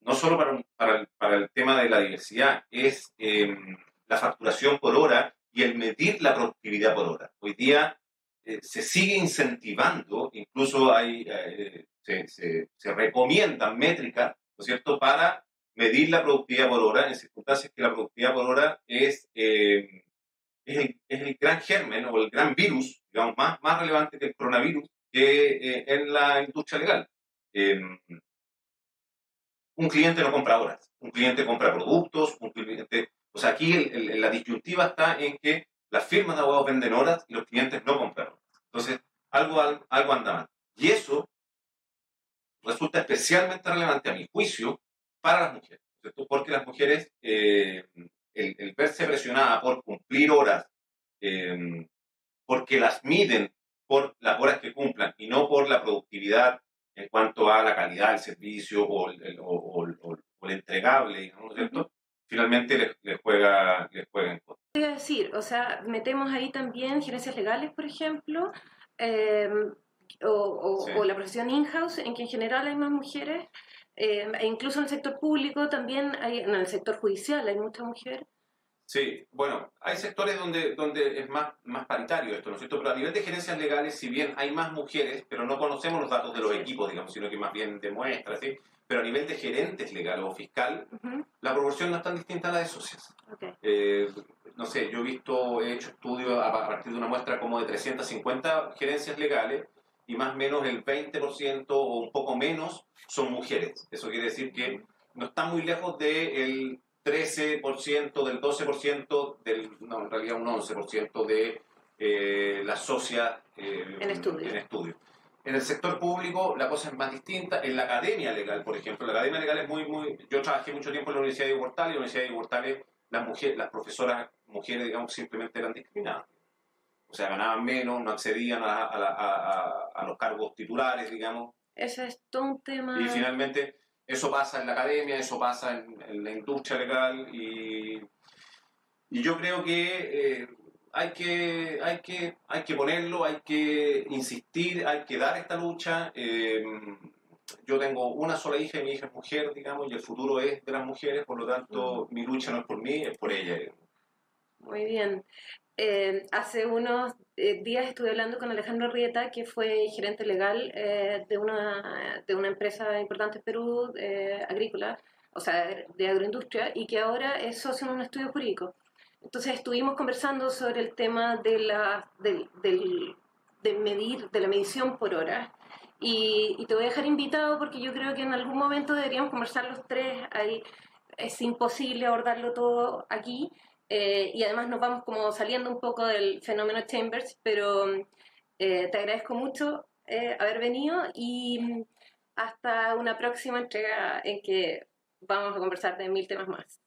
no solo para, para, el, para el tema de la diversidad, es em, la facturación por hora y el medir la productividad por hora. Hoy día se sigue incentivando, incluso hay se, se, recomiendan métricas, ¿no es cierto?, para medir la productividad por hora en circunstancias que la productividad por hora es, eh, es, el, es, el, gran germen o el gran virus, digamos, más, más relevante que el coronavirus que eh, en la industria legal. Em, un cliente no compra horas, un cliente compra productos, un cliente... O sea, aquí el, la disyuntiva está en que las firmas de abogados venden horas y los clientes no compran horas. Entonces, algo, algo anda mal. Y eso resulta especialmente relevante a mi juicio para las mujeres, porque las mujeres, eh, el, verse presionadas por cumplir horas, eh, porque las miden por las horas que cumplan y no por la productividad en cuanto a la calidad del servicio o el, o, el entregable, digamos, ¿cierto? Finalmente les, juega, les juega en contra. A decir, o sea, metemos ahí también gerencias legales, por ejemplo, eh, o, la profesión in-house, en que en general hay más mujeres, eh, e incluso en el sector público también, hay, en el sector judicial hay muchas mujeres. Sí, bueno, hay sectores donde, donde es más, más paritario esto, ¿no es cierto? Pero a nivel de gerencias legales, si bien hay más mujeres, pero no conocemos los datos de los equipos, digamos, sino que más bien demuestra, ¿sí? Pero a nivel de gerentes legales o fiscal, la proporción no es tan distinta a la de socias. Eh, no sé, yo he visto, he hecho estudios a partir de una muestra como de 350 gerencias legales y más o menos el 20% o un poco menos son mujeres. Eso quiere decir que no está muy lejos del 13%, del 12%, del, no, en realidad un 11% de eh, las socias eh, en, estudio. en estudio. En el sector público la cosa es más distinta. En la academia legal, por ejemplo, la academia legal es muy, muy... Yo trabajé mucho tiempo en la Universidad de Huertal y en la Universidad de Huertal las, mujeres, las profesoras mujeres, digamos, simplemente eran discriminadas o sea, ganaban menos, no accedían a, los cargos titulares, digamos. Ese es todo un tema. Y finalmente, eso pasa en la academia, eso pasa en, la industria legal, y, y yo creo que, eh, hay que hay que hay que ponerlo, hay que insistir, hay que dar esta lucha. Eh, yo tengo una sola hija y mi hija es mujer, digamos, y el futuro es de las mujeres, por lo tanto, mi lucha no es por mí, es por ella. Muy bien. Eh, hace unos eh, días estuve hablando con Alejandro Rieta, que fue gerente legal eh, de, una, de una empresa importante en Perú, agrícola, o sea, de agroindustria, y que ahora es socio en un estudio jurídico. Entonces estuvimos conversando sobre el tema de, la, de, de medir, de la medición por hora. Y, y, te voy a dejar invitado porque yo creo que en algún momento deberíamos conversar los tres. Es imposible abordarlo todo aquí, eh, y además nos vamos como saliendo un poco del fenómeno Chambers, pero eh, te agradezco mucho eh, haber venido y mm, hasta una próxima entrega en que vamos a conversar de mil temas más.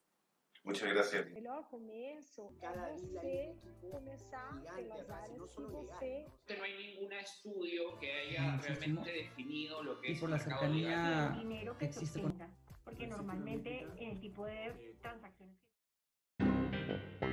Muchas gracias. El mejor comienzo cada você começar pelas áreas que você... No hay ningún estudio que haya realmente definido lo que y es por la cercanía dinero que existe. Porque normalmente el tipo de transacciones... Savior.